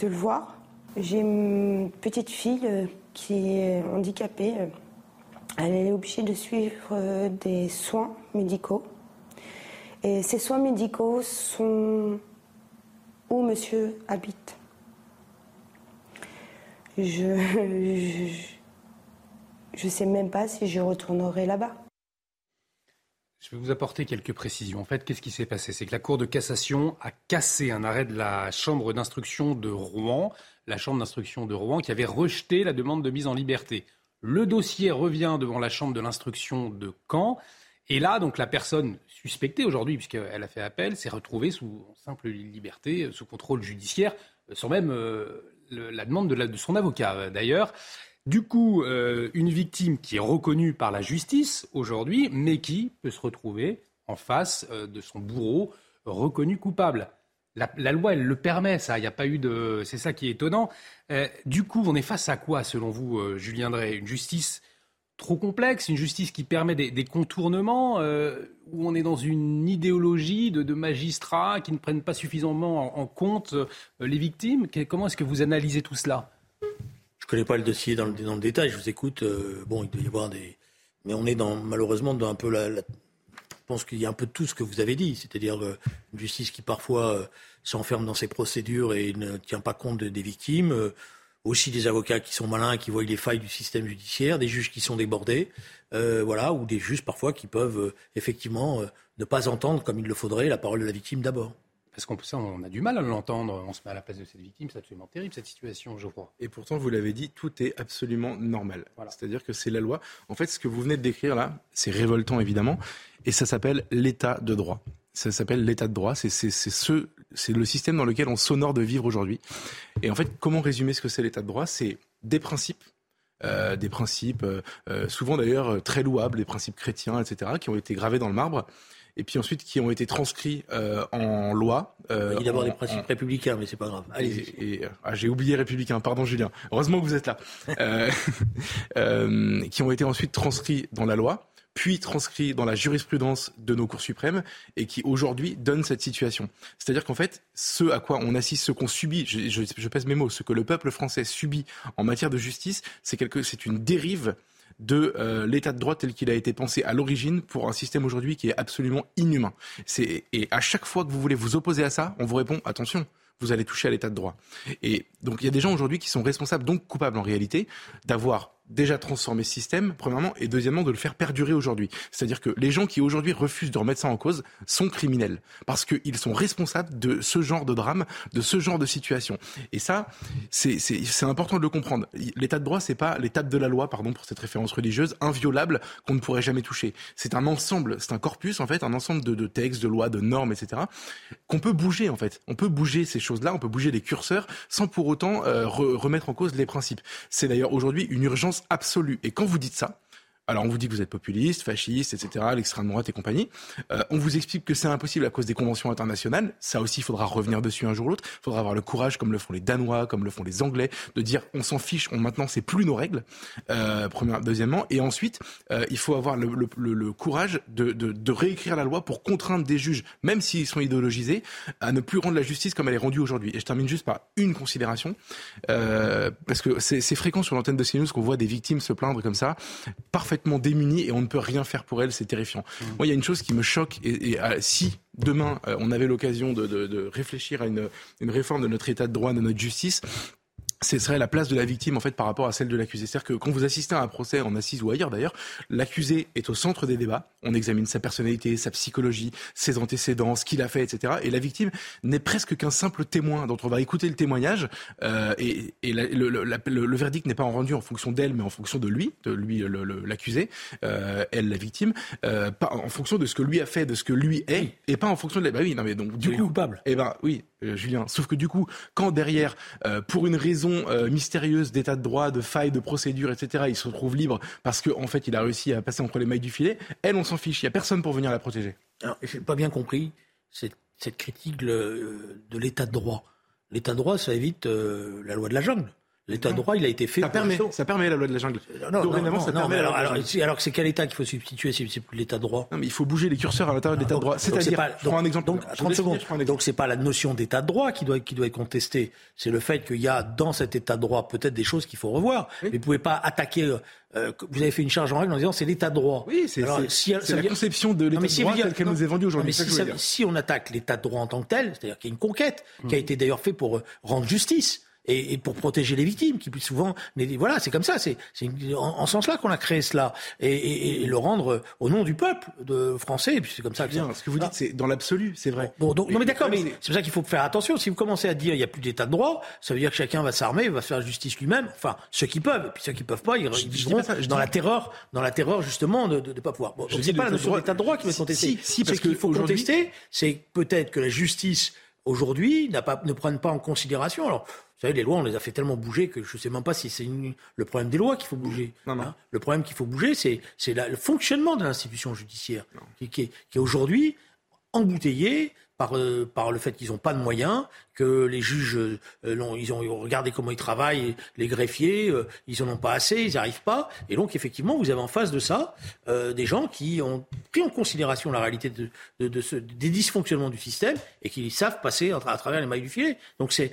de le voir. J'ai une petite fille euh, qui est handicapée. Elle est obligée de suivre des soins médicaux. Et ces soins médicaux sont où monsieur habite? Je ne sais même pas si je retournerai là-bas.
Je vais vous apporter quelques précisions. En fait, qu'est-ce qui s'est passé? C'est que la Cour de cassation a cassé un arrêt de la Chambre d'instruction de Rouen, la Chambre d'instruction de Rouen qui avait rejeté la demande de mise en liberté. Le dossier revient devant la Chambre de l'instruction de Caen. Et là, donc, la personne suspectée aujourd'hui, puisqu'elle a fait appel, s'est retrouvée sous simple liberté, sous contrôle judiciaire, sans même euh, la demande de, de son avocat d'ailleurs. Du coup, euh, une victime qui est reconnue par la justice aujourd'hui, mais qui peut se retrouver en face euh, de son bourreau reconnu coupable. La, loi, elle le permet, ça. Il n'y a pas eu de. C'est ça qui est étonnant. Euh, du coup, on est face à quoi, selon vous, Julien Drey? Une justice trop complexe, une justice qui permet des, contournements, où on est dans une idéologie de, magistrats qui ne prennent pas suffisamment en compte les victimes? Comment est-ce que vous analysez tout cela?
Je connais pas le dossier dans le, dans le détail, je vous écoute. Euh, bon, il doit y avoir des. Mais on est dans, malheureusement dans un peu la. Je pense qu'il y a un peu de tout ce que vous avez dit, c'est-à-dire euh, une justice qui parfois euh, s'enferme dans ses procédures et ne tient pas compte des victimes. aussi des avocats qui sont malins, qui voient les failles du système judiciaire, des juges qui sont débordés, voilà, ou des juges parfois qui peuvent effectivement ne pas entendre comme il le faudrait la parole de la victime d'abord.
Parce qu'on on a du mal à l'entendre, on se met à la place de cette victime, c'est absolument terrible cette situation, je crois.
Et pourtant, vous l'avez dit, tout est absolument normal. C'est-à-dire que c'est la loi. En fait, ce que vous venez de décrire là, c'est révoltant évidemment, et ça s'appelle l'état de droit. Ça s'appelle l'état de droit, c'est ce, le système dans lequel on s'honore de vivre aujourd'hui. Et en fait, comment résumer ce que c'est l'état de droit? C'est des principes euh, des principes, euh, euh, souvent d'ailleurs très louables, des principes chrétiens, etc., qui ont été gravés dans le marbre et puis ensuite qui ont été transcrits euh, en loi.
Euh, Il y a d'abord des principes républicains, mais c'est pas grave.
Allez. Et, ah, j'ai oublié républicain, pardon Julien. Heureusement que vous êtes là. euh, euh, qui ont été ensuite transcrits dans la loi puis transcrits dans la jurisprudence de nos cours suprêmes et qui aujourd'hui donnent cette situation. C'est-à-dire qu'en fait, ce à quoi on assiste, ce qu'on subit, je, je, je, pèse mes mots, ce que le peuple français subit en matière de justice, c'est quelque, c'est une dérive de euh, l'état de droit tel qu'il a été pensé à l'origine pour un système aujourd'hui qui est absolument inhumain. Et à chaque fois que vous voulez vous opposer à ça, on vous répond attention. vous allez toucher à l'état de droit. Et donc il y a des gens aujourd'hui qui sont responsables, donc coupables en réalité, d'avoir déjà transformer ce système, premièrement, et deuxièmement, de le faire perdurer aujourd'hui. C'est-à-dire que les gens qui aujourd'hui refusent de remettre ça en cause sont criminels, parce qu'ils sont responsables de ce genre de drame, de ce genre de situation. Et ça, c'est important de le comprendre. L'état de droit, c'est pas l'état de la loi, pardon pour cette référence religieuse, inviolable, qu'on ne pourrait jamais toucher. C'est un ensemble, c'est un corpus, en fait, un ensemble de, de textes, de lois, de normes, etc., qu'on peut bouger, en fait. On peut bouger ces choses-là, on peut bouger les curseurs, sans pour autant euh, remettre en cause les principes. C'est d'ailleurs aujourd'hui une urgence absolue. Et quand vous dites ça, alors on vous dit que vous êtes populiste, fasciste, etc., l'extrême droite et compagnie. Euh, on vous explique que c'est impossible à cause des conventions internationales. Ça aussi, il faudra revenir dessus un jour ou l'autre. Il faudra avoir le courage, comme le font les Danois, comme le font les Anglais, de dire on s'en fiche, on maintenant c'est plus nos règles. Euh, première, deuxièmement, et ensuite euh, il faut avoir le, le, le, courage de, de, de, réécrire la loi pour contraindre des juges, même s'ils sont idéologisés, à ne plus rendre la justice comme elle est rendue aujourd'hui. Et je termine juste par une considération, euh, parce que c'est fréquent sur l'antenne de CNews qu'on voit des victimes se plaindre comme ça, parfaitement parfaitement démunies et on ne peut rien faire pour elles, c'est terrifiant. Mmh. Moi, il y a une chose qui me choque et, et euh, si demain euh, on avait l'occasion de, de, de, réfléchir à une, une réforme de notre état de droit, de notre justice, ce serait la place de la victime en fait par rapport à celle de l'accusé. C'est-à-dire que quand vous assistez à un procès en assise ou ailleurs d'ailleurs, l'accusé est au centre des débats. On examine sa personnalité, sa psychologie, ses antécédents, ce qu'il a fait, etc. Et la victime n'est presque qu'un simple témoin dont on va écouter le témoignage euh, et, et la, le, le, le, verdict n'est pas rendu en fonction d'elle, mais en fonction de lui, de lui l'accusé, euh, elle la victime, euh, pas en fonction de ce que lui a fait, de ce que lui est, et pas en fonction de la. Bah oui, non mais donc du coup
coupable.
Eh ben oui, Julien. Sauf que du coup, quand derrière, euh, pour une raison euh, mystérieuse d'état de droit, de faille, de procédure, etc., il se retrouve libre parce qu'en en fait, il a réussi à passer entre les mailles du filet, elle, on s'en fiche. Il n'y a personne pour venir la protéger.
Alors, je n'ai pas bien compris cette critique de l'état de droit. L'état de droit, ça évite la loi de la jungle. L'état de droit, il a été fait.
Ça permet, ça permet la loi de la jungle.
Non, non, non, ça permet alors, alors, alors c'est quel État qu'il faut substituer? Si c'est plus l'État de droit?
Non, mais il faut bouger les curseurs à l'intérieur de l'État de droit. C'est-à-dire,
je prends un exemple. Donc, 30 secondes. Donc, c'est pas la notion d'État de droit qui doit, qui doit être contestée. C'est le fait qu'il y a dans cet État de droit peut-être des choses qu'il faut revoir. Mais vous pouvez pas attaquer. Euh, vous avez fait une charge en règle en disant c'est l'État de droit.
Oui, c'est si, la conception de l'État de droit telle qu'elle nous est vendue aujourd'hui.
Si on attaque l'État de droit en tant que tel, c'est-à-dire qu'il y a une conquête qui a été d'ailleurs faite pour rendre justice et, et, pour protéger les victimes, qui plus souvent, voilà, c'est comme ça, c'est en, en, ce sens-là qu'on a créé cela, et, et, et, le rendre au nom du peuple de français, et puis c'est comme ça.
Bien, ce que vous dites, c'est dans l'absolu, c'est vrai.
Bon, donc, non mais d'accord, mais c'est pour ça qu'il faut faire attention. Si vous commencez à dire il n'y a plus d'état de droit, ça veut dire que chacun va s'armer, va faire justice lui-même. Enfin, ceux qui peuvent, et puis ceux qui peuvent pas, ils, vivront dans la terreur, dans la terreur justement de ne pas pouvoir. Bon, c'est pas la notion d'état de droit qui va contester.
Si, si parce
qu'il faut contester, c'est peut-être que la justice aujourd'hui ne prenne pas en considération. Alors, savez, les lois, on les a fait tellement bouger que je ne sais même pas si c'est le problème des lois qu'il faut bouger. Hein. le problème qu'il faut bouger, c'est le fonctionnement de l'institution judiciaire, qui, qui, est aujourd'hui embouteillé, par, euh, par le fait qu'ils n'ont pas de moyens, que les juges, euh, ils, ont, regardé comment ils travaillent, les greffiers, euh, ils en ont pas assez, ils n'y arrivent pas. Et donc, effectivement, vous avez en face de ça des gens qui ont pris en considération la réalité de, de, de ce, des dysfonctionnements du système et qui savent passer à, travers les mailles du filet. Donc, c'est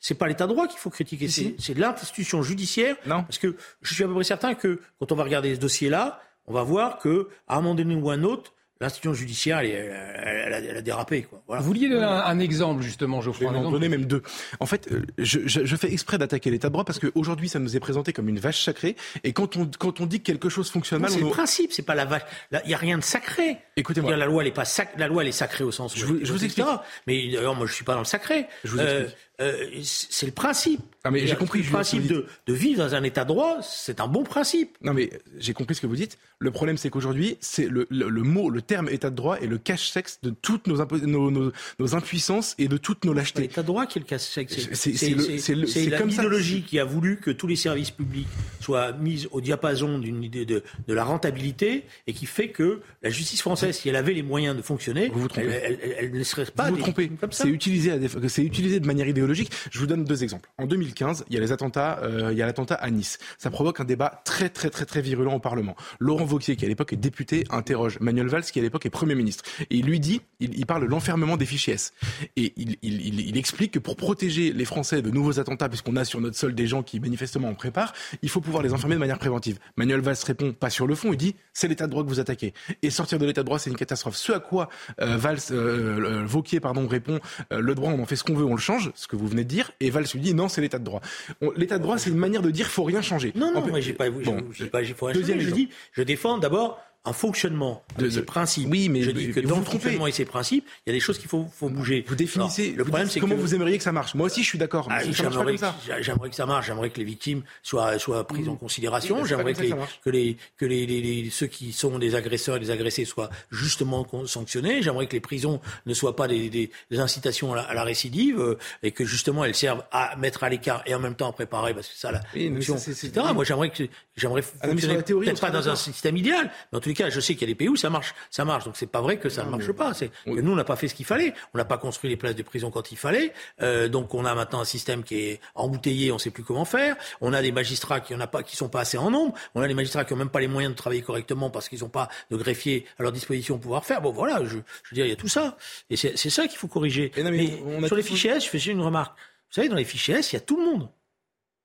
c'est pas l'état de droit qu'il faut critiquer, c'est l'institution judiciaire.
Non.
Parce que je suis à peu près certain que quand on va regarder ce dossier-là, on va voir que à un moment donné ou à un autre, l'institution judiciaire, elle, a, dérapé. Quoi.
Vous vouliez donner un, exemple, justement, Geoffroy
Je vais en donner même deux. En fait, euh, je, je, fais exprès d'attaquer l'état de droit parce qu'aujourd'hui, ça nous est présenté comme une vache sacrée. Et quand on, quand on dit que quelque chose fonctionne mal...
C'est le principe, c'est pas la vache. Il n'y a rien de sacré.
Écoutez-moi.
La loi, elle est pas sac... la loi, elle est sacrée au sens où...
Je vous, je vous explique.
Mais d'ailleurs, moi, je suis pas dans le sacré.
Je vous explique. Euh,
c'est le principe.
Non, mais j'ai compris.
Le principe de, de, vivre dans un état de droit, c'est un bon principe.
Non, mais j'ai compris ce que vous dites. Le problème, c'est qu'aujourd'hui, c'est le, le, le, mot, le terme état de droit est le cache-sexe de toutes nos, nos, nos, nos, impuissances et de toutes nos lâchetés.
L'état de droit qui est le cache-sexe.
C'est
l'idéologie qui a voulu que tous les services publics soient mis au diapason d'une idée de, de, la rentabilité et qui fait que la justice française, si elle avait les moyens de fonctionner,
vous vous
elle, elle, elle, ne serait pas
vous vous trompez. C'est utilisé, utilisé de manière idéologique Je vous donne deux exemples. En 2015, il y a les attentats, euh, il y a l'attentat à Nice. Ça provoque un débat très très très très virulent au Parlement. Laurent Wauquiez, qui à l'époque est député, interroge Manuel Valls, qui à l'époque est Premier ministre. Et il lui dit, il, parle de l'enfermement des fichiers S. Et il, explique que pour protéger les Français de nouveaux attentats, puisqu'on a sur notre sol des gens qui manifestement en préparent, il faut pouvoir les enfermer de manière préventive. Manuel Valls répond pas sur le fond, il dit c'est l'état de droit que vous attaquez. Et sortir de l'état de droit, c'est une catastrophe. Ce à quoi euh, Valls, euh, Vauquier, pardon, répond le droit, on en fait ce qu'on veut, on le change, vous venez de dire. Et Valls lui dit non, c'est l'état de droit. L'état de droit, c'est une manière de dire faut rien changer.
Non, non, moi j'ai pas, bon, pas, changer. Je dis, je défends d'abord un fonctionnement de ses principes.
Oui, mais
je dis que dans le fonctionnement et ses principes, il y a des choses qu'il faut, faut bouger.
Vous définissez. le problème, c'est comment vous aimeriez que ça marche. Moi aussi, je suis d'accord.
Ah, j'aimerais que ça marche. J'aimerais que les victimes soient soient prises en considération. j'aimerais que, que, les que les, les, ceux qui sont des agresseurs et des agressés soient justement sanctionnés. J'aimerais que les prisons ne soient pas des, des, incitations à la, récidive euh, et que justement elles servent à mettre à l'écart et en même temps à préparer parce que ça la oui, etc. Moi, j'aimerais que j'aimerais ah, peut-être pas dans un système idéal, mais en tout cas, je sais qu'il y a des pays où ça marche, ça marche. Donc c'est pas vrai que ça ne marche pas. C'est que nous on n'a pas fait ce qu'il fallait. On n'a pas construit les places de prison quand il fallait. Euh, donc on a maintenant un système qui est embouteillé, on ne sait plus comment faire. On a des magistrats qui en pas, qui sont pas assez en nombre. On a des magistrats qui ont même pas les moyens de travailler correctement parce qu'ils n'ont pas de greffier à leur disposition pour pouvoir faire. Bon voilà, je, je veux dire, il y a tout ça. Et c'est ça qu'il faut corriger. mais sur les fichiers S, je fais une remarque. Vous savez, dans les fichiers S, il y a tout le monde.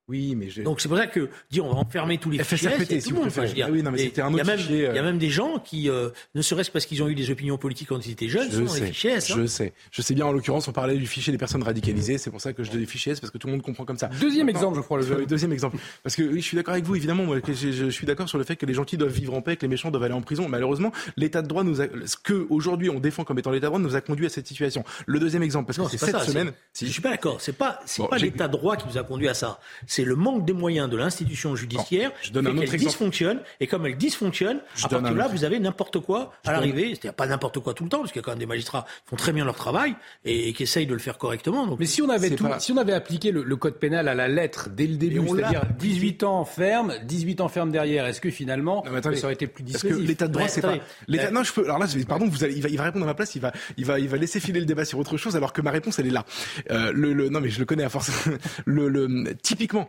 Oui, mais
donc c'est pour ça que dire on va enfermer tous les fichiers.
Ah non, mais c'était un autre
il y a même,
fichier,
Il y a euh. même des gens qui, euh, ne serait-ce parce qu'ils ont eu des opinions politiques quand ils étaient jeunes, je sont sais, dans les fichiers S.
Hein. Je sais, je sais bien. En l'occurrence, on parlait du fichier des personnes radicalisées. C'est pour ça que je dis fichiers S parce que tout le monde comprend comme ça.
Deuxième exemple, je crois. Le
deuxième exemple, parce que oui, je suis d'accord avec vous. Évidemment, moi, je, je, suis d'accord sur le fait que les gentils doivent vivre en paix, que les méchants doivent aller en prison. Malheureusement, l'état de droit nous a, ce que aujourd'hui on défend comme étant l'état de droit nous a conduit à cette situation. Le deuxième exemple, parce que c'est cette semaine.
Je suis pas d'accord. C'est pas, c'est pas l'état de droit qui nous a conduit à ça. C'est le manque des moyens de l'institution judiciaire je donne un autre exemple. dysfonctionne et comme elle dysfonctionne, à partir de là, vous avez n'importe quoi à l'arrivée. C'est-à-dire pas n'importe quoi tout le temps, parce qu'il y a quand même des magistrats qui font très bien leur travail et, qui essayent de le faire correctement. Donc,
Mais si on avait si on avait appliqué le, code pénal à la lettre dès le début, c'est-à-dire 18 ans ferme, 18 ans ferme derrière, est-ce que finalement ça aurait été plus dissuasif
Parce que l'état de droit, c'est pas. L'état... Non, je peux. Alors là, pardon, vous allez... il, va, il va répondre à ma place, il va, il va, il va laisser filer le débat sur autre chose, alors que ma réponse elle est là. Euh, le, le... Non, mais je le connais à force. le, le... Typiquement,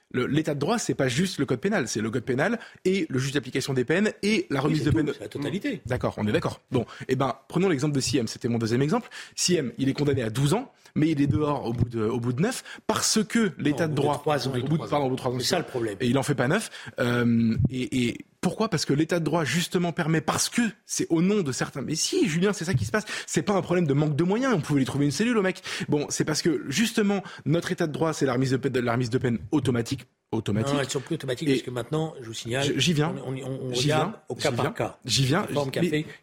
l'état de droit, c'est pas juste le code pénal, c'est le code pénal et le juge d'application des peines et la remise de peine.
la totalité.
D'accord, on est d'accord. Bon, eh ben, prenons l'exemple de Siem, c'était mon deuxième exemple. Siem, il est condamné à 12 ans, mais il est dehors au bout de, au bout de 9 parce que l'état de droit.
De ans,
au bout de, pardon, au bout de 3 ans.
C'est ça le problème.
Et il en fait pas 9. Euh, et, et pourquoi? Parce que l'état de droit justement permet, parce que c'est au nom de certains. Mais si, Julien, c'est ça qui se passe. C'est pas un problème de manque de moyens. On pouvait lui trouver une cellule au mec. Bon, c'est parce que justement notre état de droit, c'est la remise de peine, la remise de peine automatique automatique.
Non, elles sont plus automatiques parce que maintenant, je vous signale,
j'y viens.
On, on, on regarde au cas par cas.
J'y viens.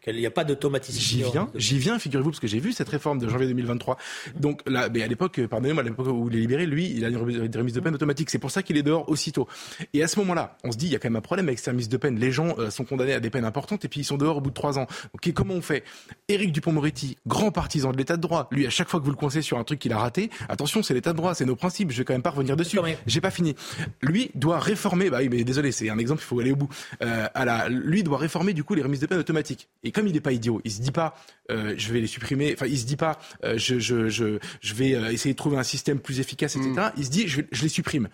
Qu'il n'y a pas d'automaticité.
J'y viens. J'y viens. Figurez-vous parce que j'ai vu cette réforme de janvier 2023. Donc là, mais à l'époque, pardonnez-moi, à l'époque où il est libéré, lui, il a une remise de peine automatique. C'est pour ça qu'il est dehors aussitôt. Et à ce moment-là, on se dit, il y a quand même un problème avec cette remise de peine. Les gens euh, sont condamnés à des peines importantes et puis ils sont dehors au bout de trois ans. Ok, comment on fait? Éric Dupont-Moretti, grand partisan de l'état de droit, lui, à chaque fois que vous le coincez sur un truc qu'il a raté, attention, c'est l'état de droit, c'est nos principes. Je vais quand même pas revenir dessus. J'ai pas fini. Lui doit réformer, bah oui, mais désolé, c'est un exemple, il faut aller au bout. Euh, à la, lui doit réformer du coup les remises de peine automatiques. Et comme il n'est pas idiot, il se dit pas, euh, je vais les supprimer. Enfin, il se dit pas, euh, je, je, je, je vais essayer de trouver un système plus efficace, etc. Mm. Il se dit, je, je les supprime.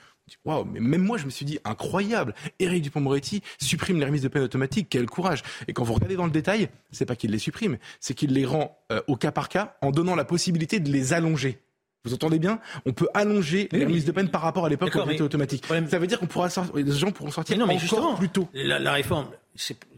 Waouh, mais même moi, je me suis dit, incroyable. Éric Dupond-Moretti supprime les remises de peine automatiques. Quel courage. Et quand vous regardez dans le détail, c'est pas qu'il les supprime, c'est qu'il les rend euh, au cas par cas en donnant la possibilité de les allonger. Vous entendez bien? On peut allonger les remises de peine par rapport à l'époque où c'était automatique. Ça veut dire qu'on pourra sortir, les gens pourront sortir non, mais encore plus tôt.
La, la réforme,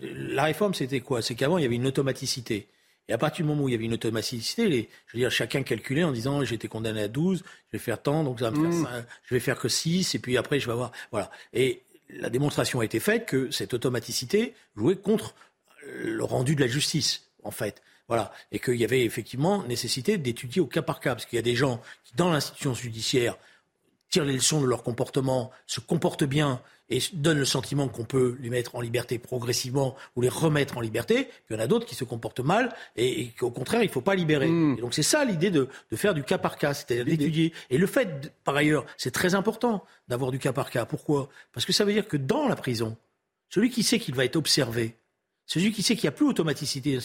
la réforme, c'était quoi? C'est qu'avant, il y avait une automaticité. Et à partir du moment où il y avait une automaticité, les, je veux dire, chacun calculait en disant j'ai été condamné à 12, je vais faire tant, donc ça va me faire mmh. je vais faire que 6, et puis après je vais avoir. Voilà. Et la démonstration a été faite que cette automaticité jouait contre le rendu de la justice, en fait. Voilà. Et qu'il y avait effectivement nécessité d'étudier au cas par cas, parce qu'il y a des gens qui, dans l'institution judiciaire, tirent les leçons de leur comportement, se comportent bien et donnent le sentiment qu'on peut les mettre en liberté progressivement ou les remettre en liberté. Puis il y en a d'autres qui se comportent mal et, qu'au contraire, il ne faut pas libérer. Hmm. Et donc c'est ça l'idée de, de, faire du cas par cas, c'est-à-dire d'étudier. Et le fait, par ailleurs, c'est très important d'avoir du cas par cas. Pourquoi? Parce que ça veut dire que dans la prison, celui qui sait qu'il va être observé, celui qui sait qu'il n'y a plus automaticité,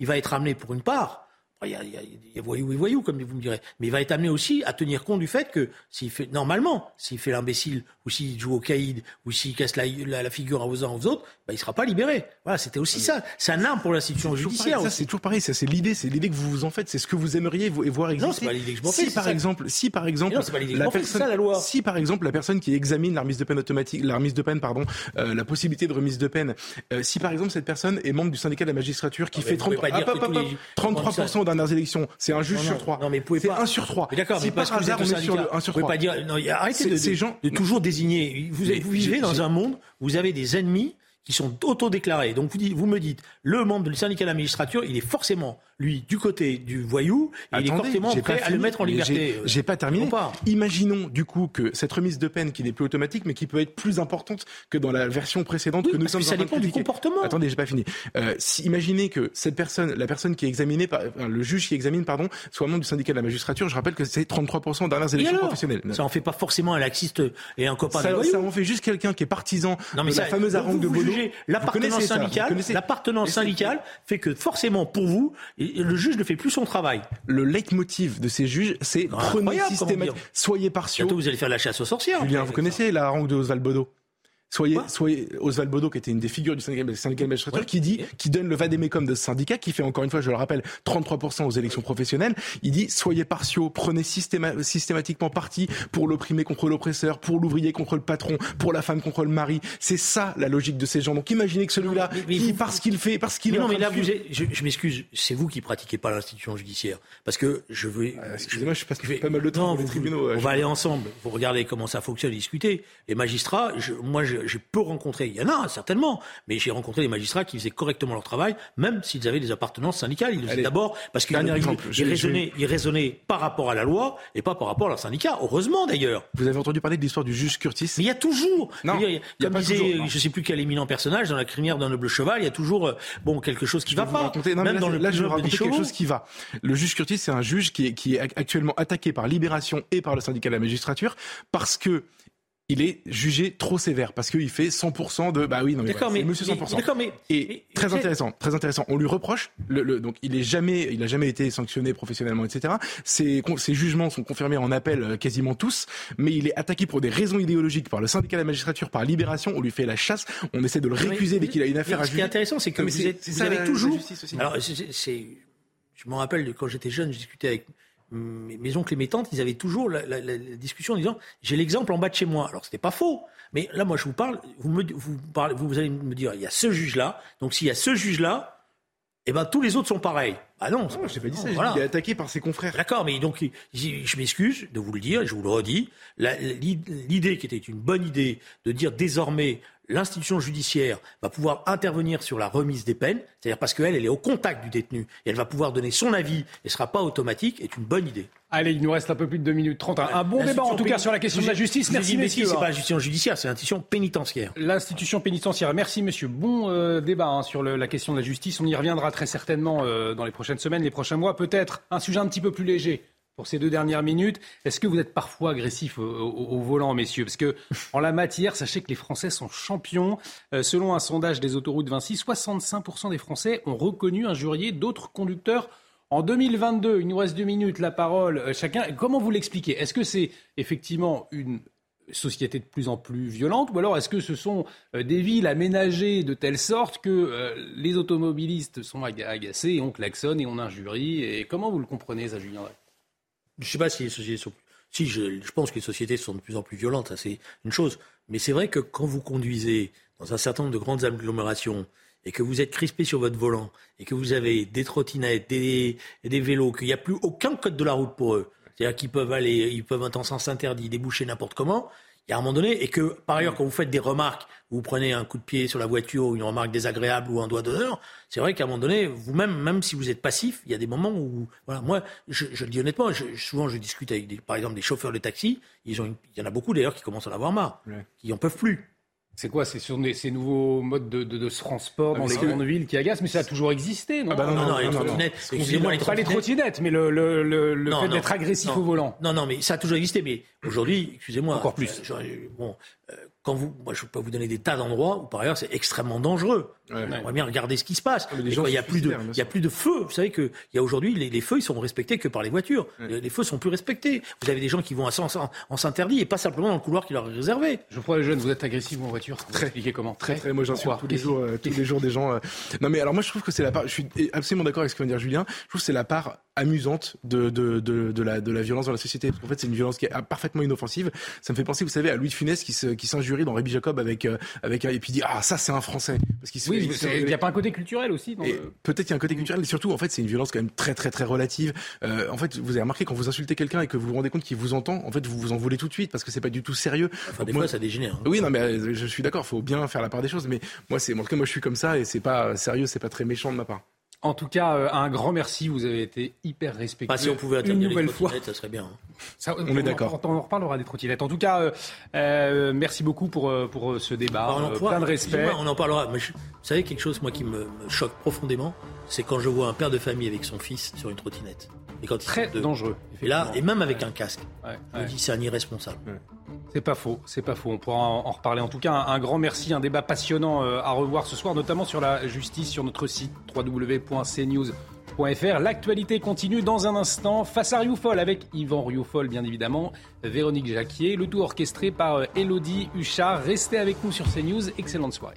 il va être amené pour une part il y, a, il, y a, voyou et voyou, comme vous me direz. Mais il va être amené aussi à tenir compte du fait que s'il fait, normalement, s'il fait l'imbécile, ou s'il joue au caïd, ou s'il casse la, la, figure en faisant aux autres, bah, il sera pas libéré. Voilà, c'était aussi ça. C'est un arme pour l'institution judiciaire.
Ça, c'est toujours pareil. Ça, c'est l'idée. C'est l'idée que vous vous en faites. C'est ce que vous aimeriez voir exister.
Non, c'est pas l'idée que je m'en fais.
Si, par exemple, si, par exemple,
la personne, ça, la loi.
si, par exemple, la personne qui examine la remise de peine automatique, la remise de peine, pardon, euh, la possibilité de remise de peine, euh, si, par exemple, cette personne est membre du syndicat de la magistrature qui fait 30, 33% aux dernières élections, c'est un juge sur trois.
Non, mais vous
c'est
pas.
un sur trois.
D'accord,
si
par hasard on est sur le 1 sur 3. Vous pouvez pas dire. Non, arrêtez de, ces gens de toujours désigner. Vous, vous vivez dans un monde où vous avez des ennemis qui sont autodéclarés. Donc vous, dites, vous me dites, le membre du syndicat de la magistrature, il est forcément lui, du côté du voyou, il est forcément prêt à le mettre en liberté.
J'ai pas terminé. Imaginons du coup que cette remise de peine qui n'est plus automatique, mais qui peut être plus importante que dans la version précédente que nous sommes
ça dépend du comportement.
Attendez, j'ai pas fini. Euh, si, imaginez que cette personne, la personne qui est examinée, par, le juge qui examine, pardon, soit membre du syndicat de la magistrature. Je rappelle que c'est 33% aux dernières élections professionnelles.
Ça en fait pas forcément un laxiste et un copain
ça,
de
Ça en fait juste quelqu'un qui est partisan non, mais de la fameuse harangue de Bono.
L'appartenance syndicale, l'appartenance syndicale fait que forcément pour vous, le juge ne fait plus son travail.
Le leitmotiv de ces juges, c'est prenez systématiquement, soyez partiaux.
Bientôt, vous allez faire la chasse aux sorcières.
Julien, vous connaissez la harangue de Oswald Bodo Soyez, soyez Oswald Bodo, qui était une des figures du syndicat, syndicat de magistrature, qui dit, qui donne le vadémécum de ce syndicat, qui fait encore une fois, je le rappelle, 33% aux élections professionnelles. Il dit, soyez partiaux, prenez systématiquement parti pour l'opprimé contre l'oppresseur, pour l'ouvrier contre le patron, pour la femme contre le mari. C'est ça la logique de ces gens. Donc imaginez que celui-là, parce qu'il fait, parce qu'il.
Non, mais là, vous je, je m'excuse, c'est vous qui pratiquez pas l'institution judiciaire, parce que je veux.
Euh, excusez-moi, je passe pas mal de temps dans les tribunaux.
On va aller ensemble. Vous regardez comment ça fonctionne, discuter. Les magistrats, je, moi, je j'ai peu rencontré, il y en a certainement, mais j'ai rencontré des magistrats qui faisaient correctement leur travail, même s'ils avaient des appartenances syndicales. Ils le faisaient d'abord parce qu'ils raisonnaient, ils raisonnaient par rapport à la loi et pas par rapport à leur syndicat. Heureusement d'ailleurs.
Vous avez entendu parler de l'histoire du juge Curtis?
Mais il y a toujours, non, il y a, comme disait, toujours, je sais plus quel éminent personnage dans la crinière d'un noble cheval, il y a toujours euh, bon quelque chose qui
je
va pas.
Raconter, non, même là, dans le là, je vais raconter quelque chose qui va. Le juge Curtis, c'est un juge qui est, qui est actuellement attaqué par Libération et par le syndicat de la magistrature parce que il est jugé trop sévère parce qu'il fait 100% de bah oui non mais,
mais
monsieur 100%.
d'accord mais
et très intéressant, très intéressant. On lui reproche le, le, donc il est jamais il a jamais été sanctionné professionnellement etc. Ses, ses jugements sont confirmés en appel euh, quasiment tous, mais il est attaqué pour des raisons idéologiques par le syndicat de la magistrature, par Libération. On lui fait la chasse, on essaie de le récuser dès qu'il a une affaire à
juger. Ce qui est intéressant, c'est que vous, êtes, vous avez toujours. Alors c'est, je me rappelle quand j'étais jeune, je discutais avec mes oncles et mes ils avaient toujours la, discussion en disant j'ai l'exemple en bas de chez moi. Alors c'était pas faux, mais là moi je vous parle, vous me vous, allez me dire il y a ce juge là, donc s'il y a ce juge là, eh ben tous les autres sont pareils. Ah non,
non je pas dit ça. Voilà. Il est attaqué par ses confrères.
D'accord, mais donc je m'excuse de vous le dire, je vous le redis. L'idée qui était une bonne idée de dire désormais l'institution judiciaire va pouvoir intervenir sur la remise des peines, c'est-à-dire parce qu'elle, elle est au contact du détenu et elle va pouvoir donner son avis et ne sera pas automatique, est une bonne idée.
Allez, il nous reste un peu plus de 2 minutes 30. Un, bon débat en tout cas sur la question de la justice. Merci messieurs.
C'est pas l'institution judiciaire, c'est l'institution pénitentiaire.
L'institution pénitentiaire. Merci monsieur. Bon euh, débat hein, sur le, la question de la justice. On y reviendra très certainement euh, dans les prochaines semaines, les prochains mois. Peut-être un sujet un petit peu plus léger pour ces deux dernières minutes. Est-ce que vous êtes parfois agressif au, volant, messieurs? Parce que en la matière, sachez que les Français sont champions. Euh, selon un sondage des autoroutes Vinci, 65% des Français ont reconnu injurier d'autres conducteurs. En 2022, il nous reste deux minutes, la parole euh, chacun. Comment vous l'expliquez? Est-ce que c'est effectivement une société de plus en plus violente ou alors est-ce que ce sont euh, des villes aménagées de telle sorte que les automobilistes sont agacés et on klaxonne et on injurie et comment vous le comprenez ça Julien
je ne sais pas si les sociétés sont. Si, je, pense que les sociétés sont de plus en plus violentes, c'est une chose. Mais c'est vrai que quand vous conduisez dans un certain nombre de grandes agglomérations et que vous êtes crispé sur votre volant et que vous avez des trottinettes, des vélos, qu'il n'y a plus aucun code de la route pour eux, c'est-à-dire qu'ils peuvent aller, ils peuvent être en sens interdit, déboucher n'importe comment, il y a un moment donné, et que par ailleurs, quand vous faites des remarques, vous prenez un coup de pied sur la voiture ou une remarque désagréable ou un doigt d'honneur, c'est vrai qu'à un moment donné, vous-même, même si vous êtes passif, il y a des moments où, voilà, moi, je, je le dis honnêtement, je, souvent je discute avec, des, par exemple, des chauffeurs de taxi, ils ont il y en a beaucoup d'ailleurs qui commencent à en avoir marre, qui en peuvent plus.
C'est quoi C'est sur ces nouveaux modes de, de, de transport ah, dans les grandes villes qui agacent Mais ça a toujours existé, non
ah bah non, non, non, les trottinettes. Excusez-moi,
les trottinettes. Pas les trottinettes, mais le, le, le, le fait d'être agressif au volant.
Non, non, mais ça a toujours existé. Mais aujourd'hui, excusez-moi.
Encore plus.
bon, quand vous, moi, je peux vous donner des tas d'endroits où, par ailleurs, c'est extrêmement dangereux. On va bien regarder ce qui se passe.
les
quand il y a plus de, y a
sûr.
plus de feux. Vous savez que il y a aujourd'hui les, les feux, ils sont respectés que par les voitures. Les, les feux sont plus respectés. Vous avez des gens qui vont à sens, en, en s'interdit et pas simplement dans le couloir qui leur est réservé.
Geoffroy Lejeune, vous êtes agressif en voiture. Vous
Très.
expliquez comment
Très, très. Moi, j'en suis
Pourquoi
tous les jours, euh, tous les jours des gens. euh. Non, mais alors moi, je trouve que c'est la part. Je suis absolument d'accord avec ce que vient de dire Julien. Je trouve que c'est la part amusante de de, de, de la de la violence dans la société. Parce qu'en fait, c'est une violence qui est parfaitement inoffensive. Ça me fait penser, vous savez, à Louis de Funès qui se dans Rabbi Jacob avec euh, avec un et puis dit ah ça c'est un Français parce qu'il
Oui,
il
il n'y a pas un côté culturel aussi le-
peut-être qu'il y a un côté culturel, et surtout, en fait, c'est une violence quand même très, très, très relative. Euh, en fait, vous avez remarqué quand vous insultez quelqu'un et que vous vous rendez compte qu'il vous entend, en fait, vous vous en voulez tout de suite parce que c'est pas du tout sérieux.
Enfin, des
Moi-
fois, ça dégénère. hein.
Oui, non, mais euh, je suis d'accord, faut bien faire la part des choses. Mais moi, c'est, en tout cas, moi, je suis comme ça et c'est pas sérieux, c'est pas très méchant de ma part.
En tout cas, euh, un grand merci. Vous avez été hyper respectueux.
Pas si on pouvait
une nouvelle
les
fois.
ça serait bien. hein.
Ça,
On est d'accord.
On, en reparlera des trottinettes. En tout cas, euh, euh, merci beaucoup pour, pour ce débat.
L'emploi,
plein de respect.
On en parlera. Mais je- vous savez, quelque chose, moi, qui me, me choque profondément, c'est quand je vois un père de famille avec son fils sur une trottinette. Et quand ils
Très
deux.
dangereux.
Et là, et même avec un casque.
Ouais,
Je
ouais.
dis, c'est un irresponsable.
C'est pas faux, c'est pas faux. On pourra en, reparler. En tout cas, un, un grand merci, un débat passionnant euh, à revoir ce soir, notamment sur la justice sur notre site www.cnews.fr. L'actualité continue dans un instant face à Rioufol avec Yvan Rioufol, bien évidemment, Véronique Jacquier, le tout orchestré par euh, Elodie Huchard. Restez avec nous sur CNews. Excellente soirée.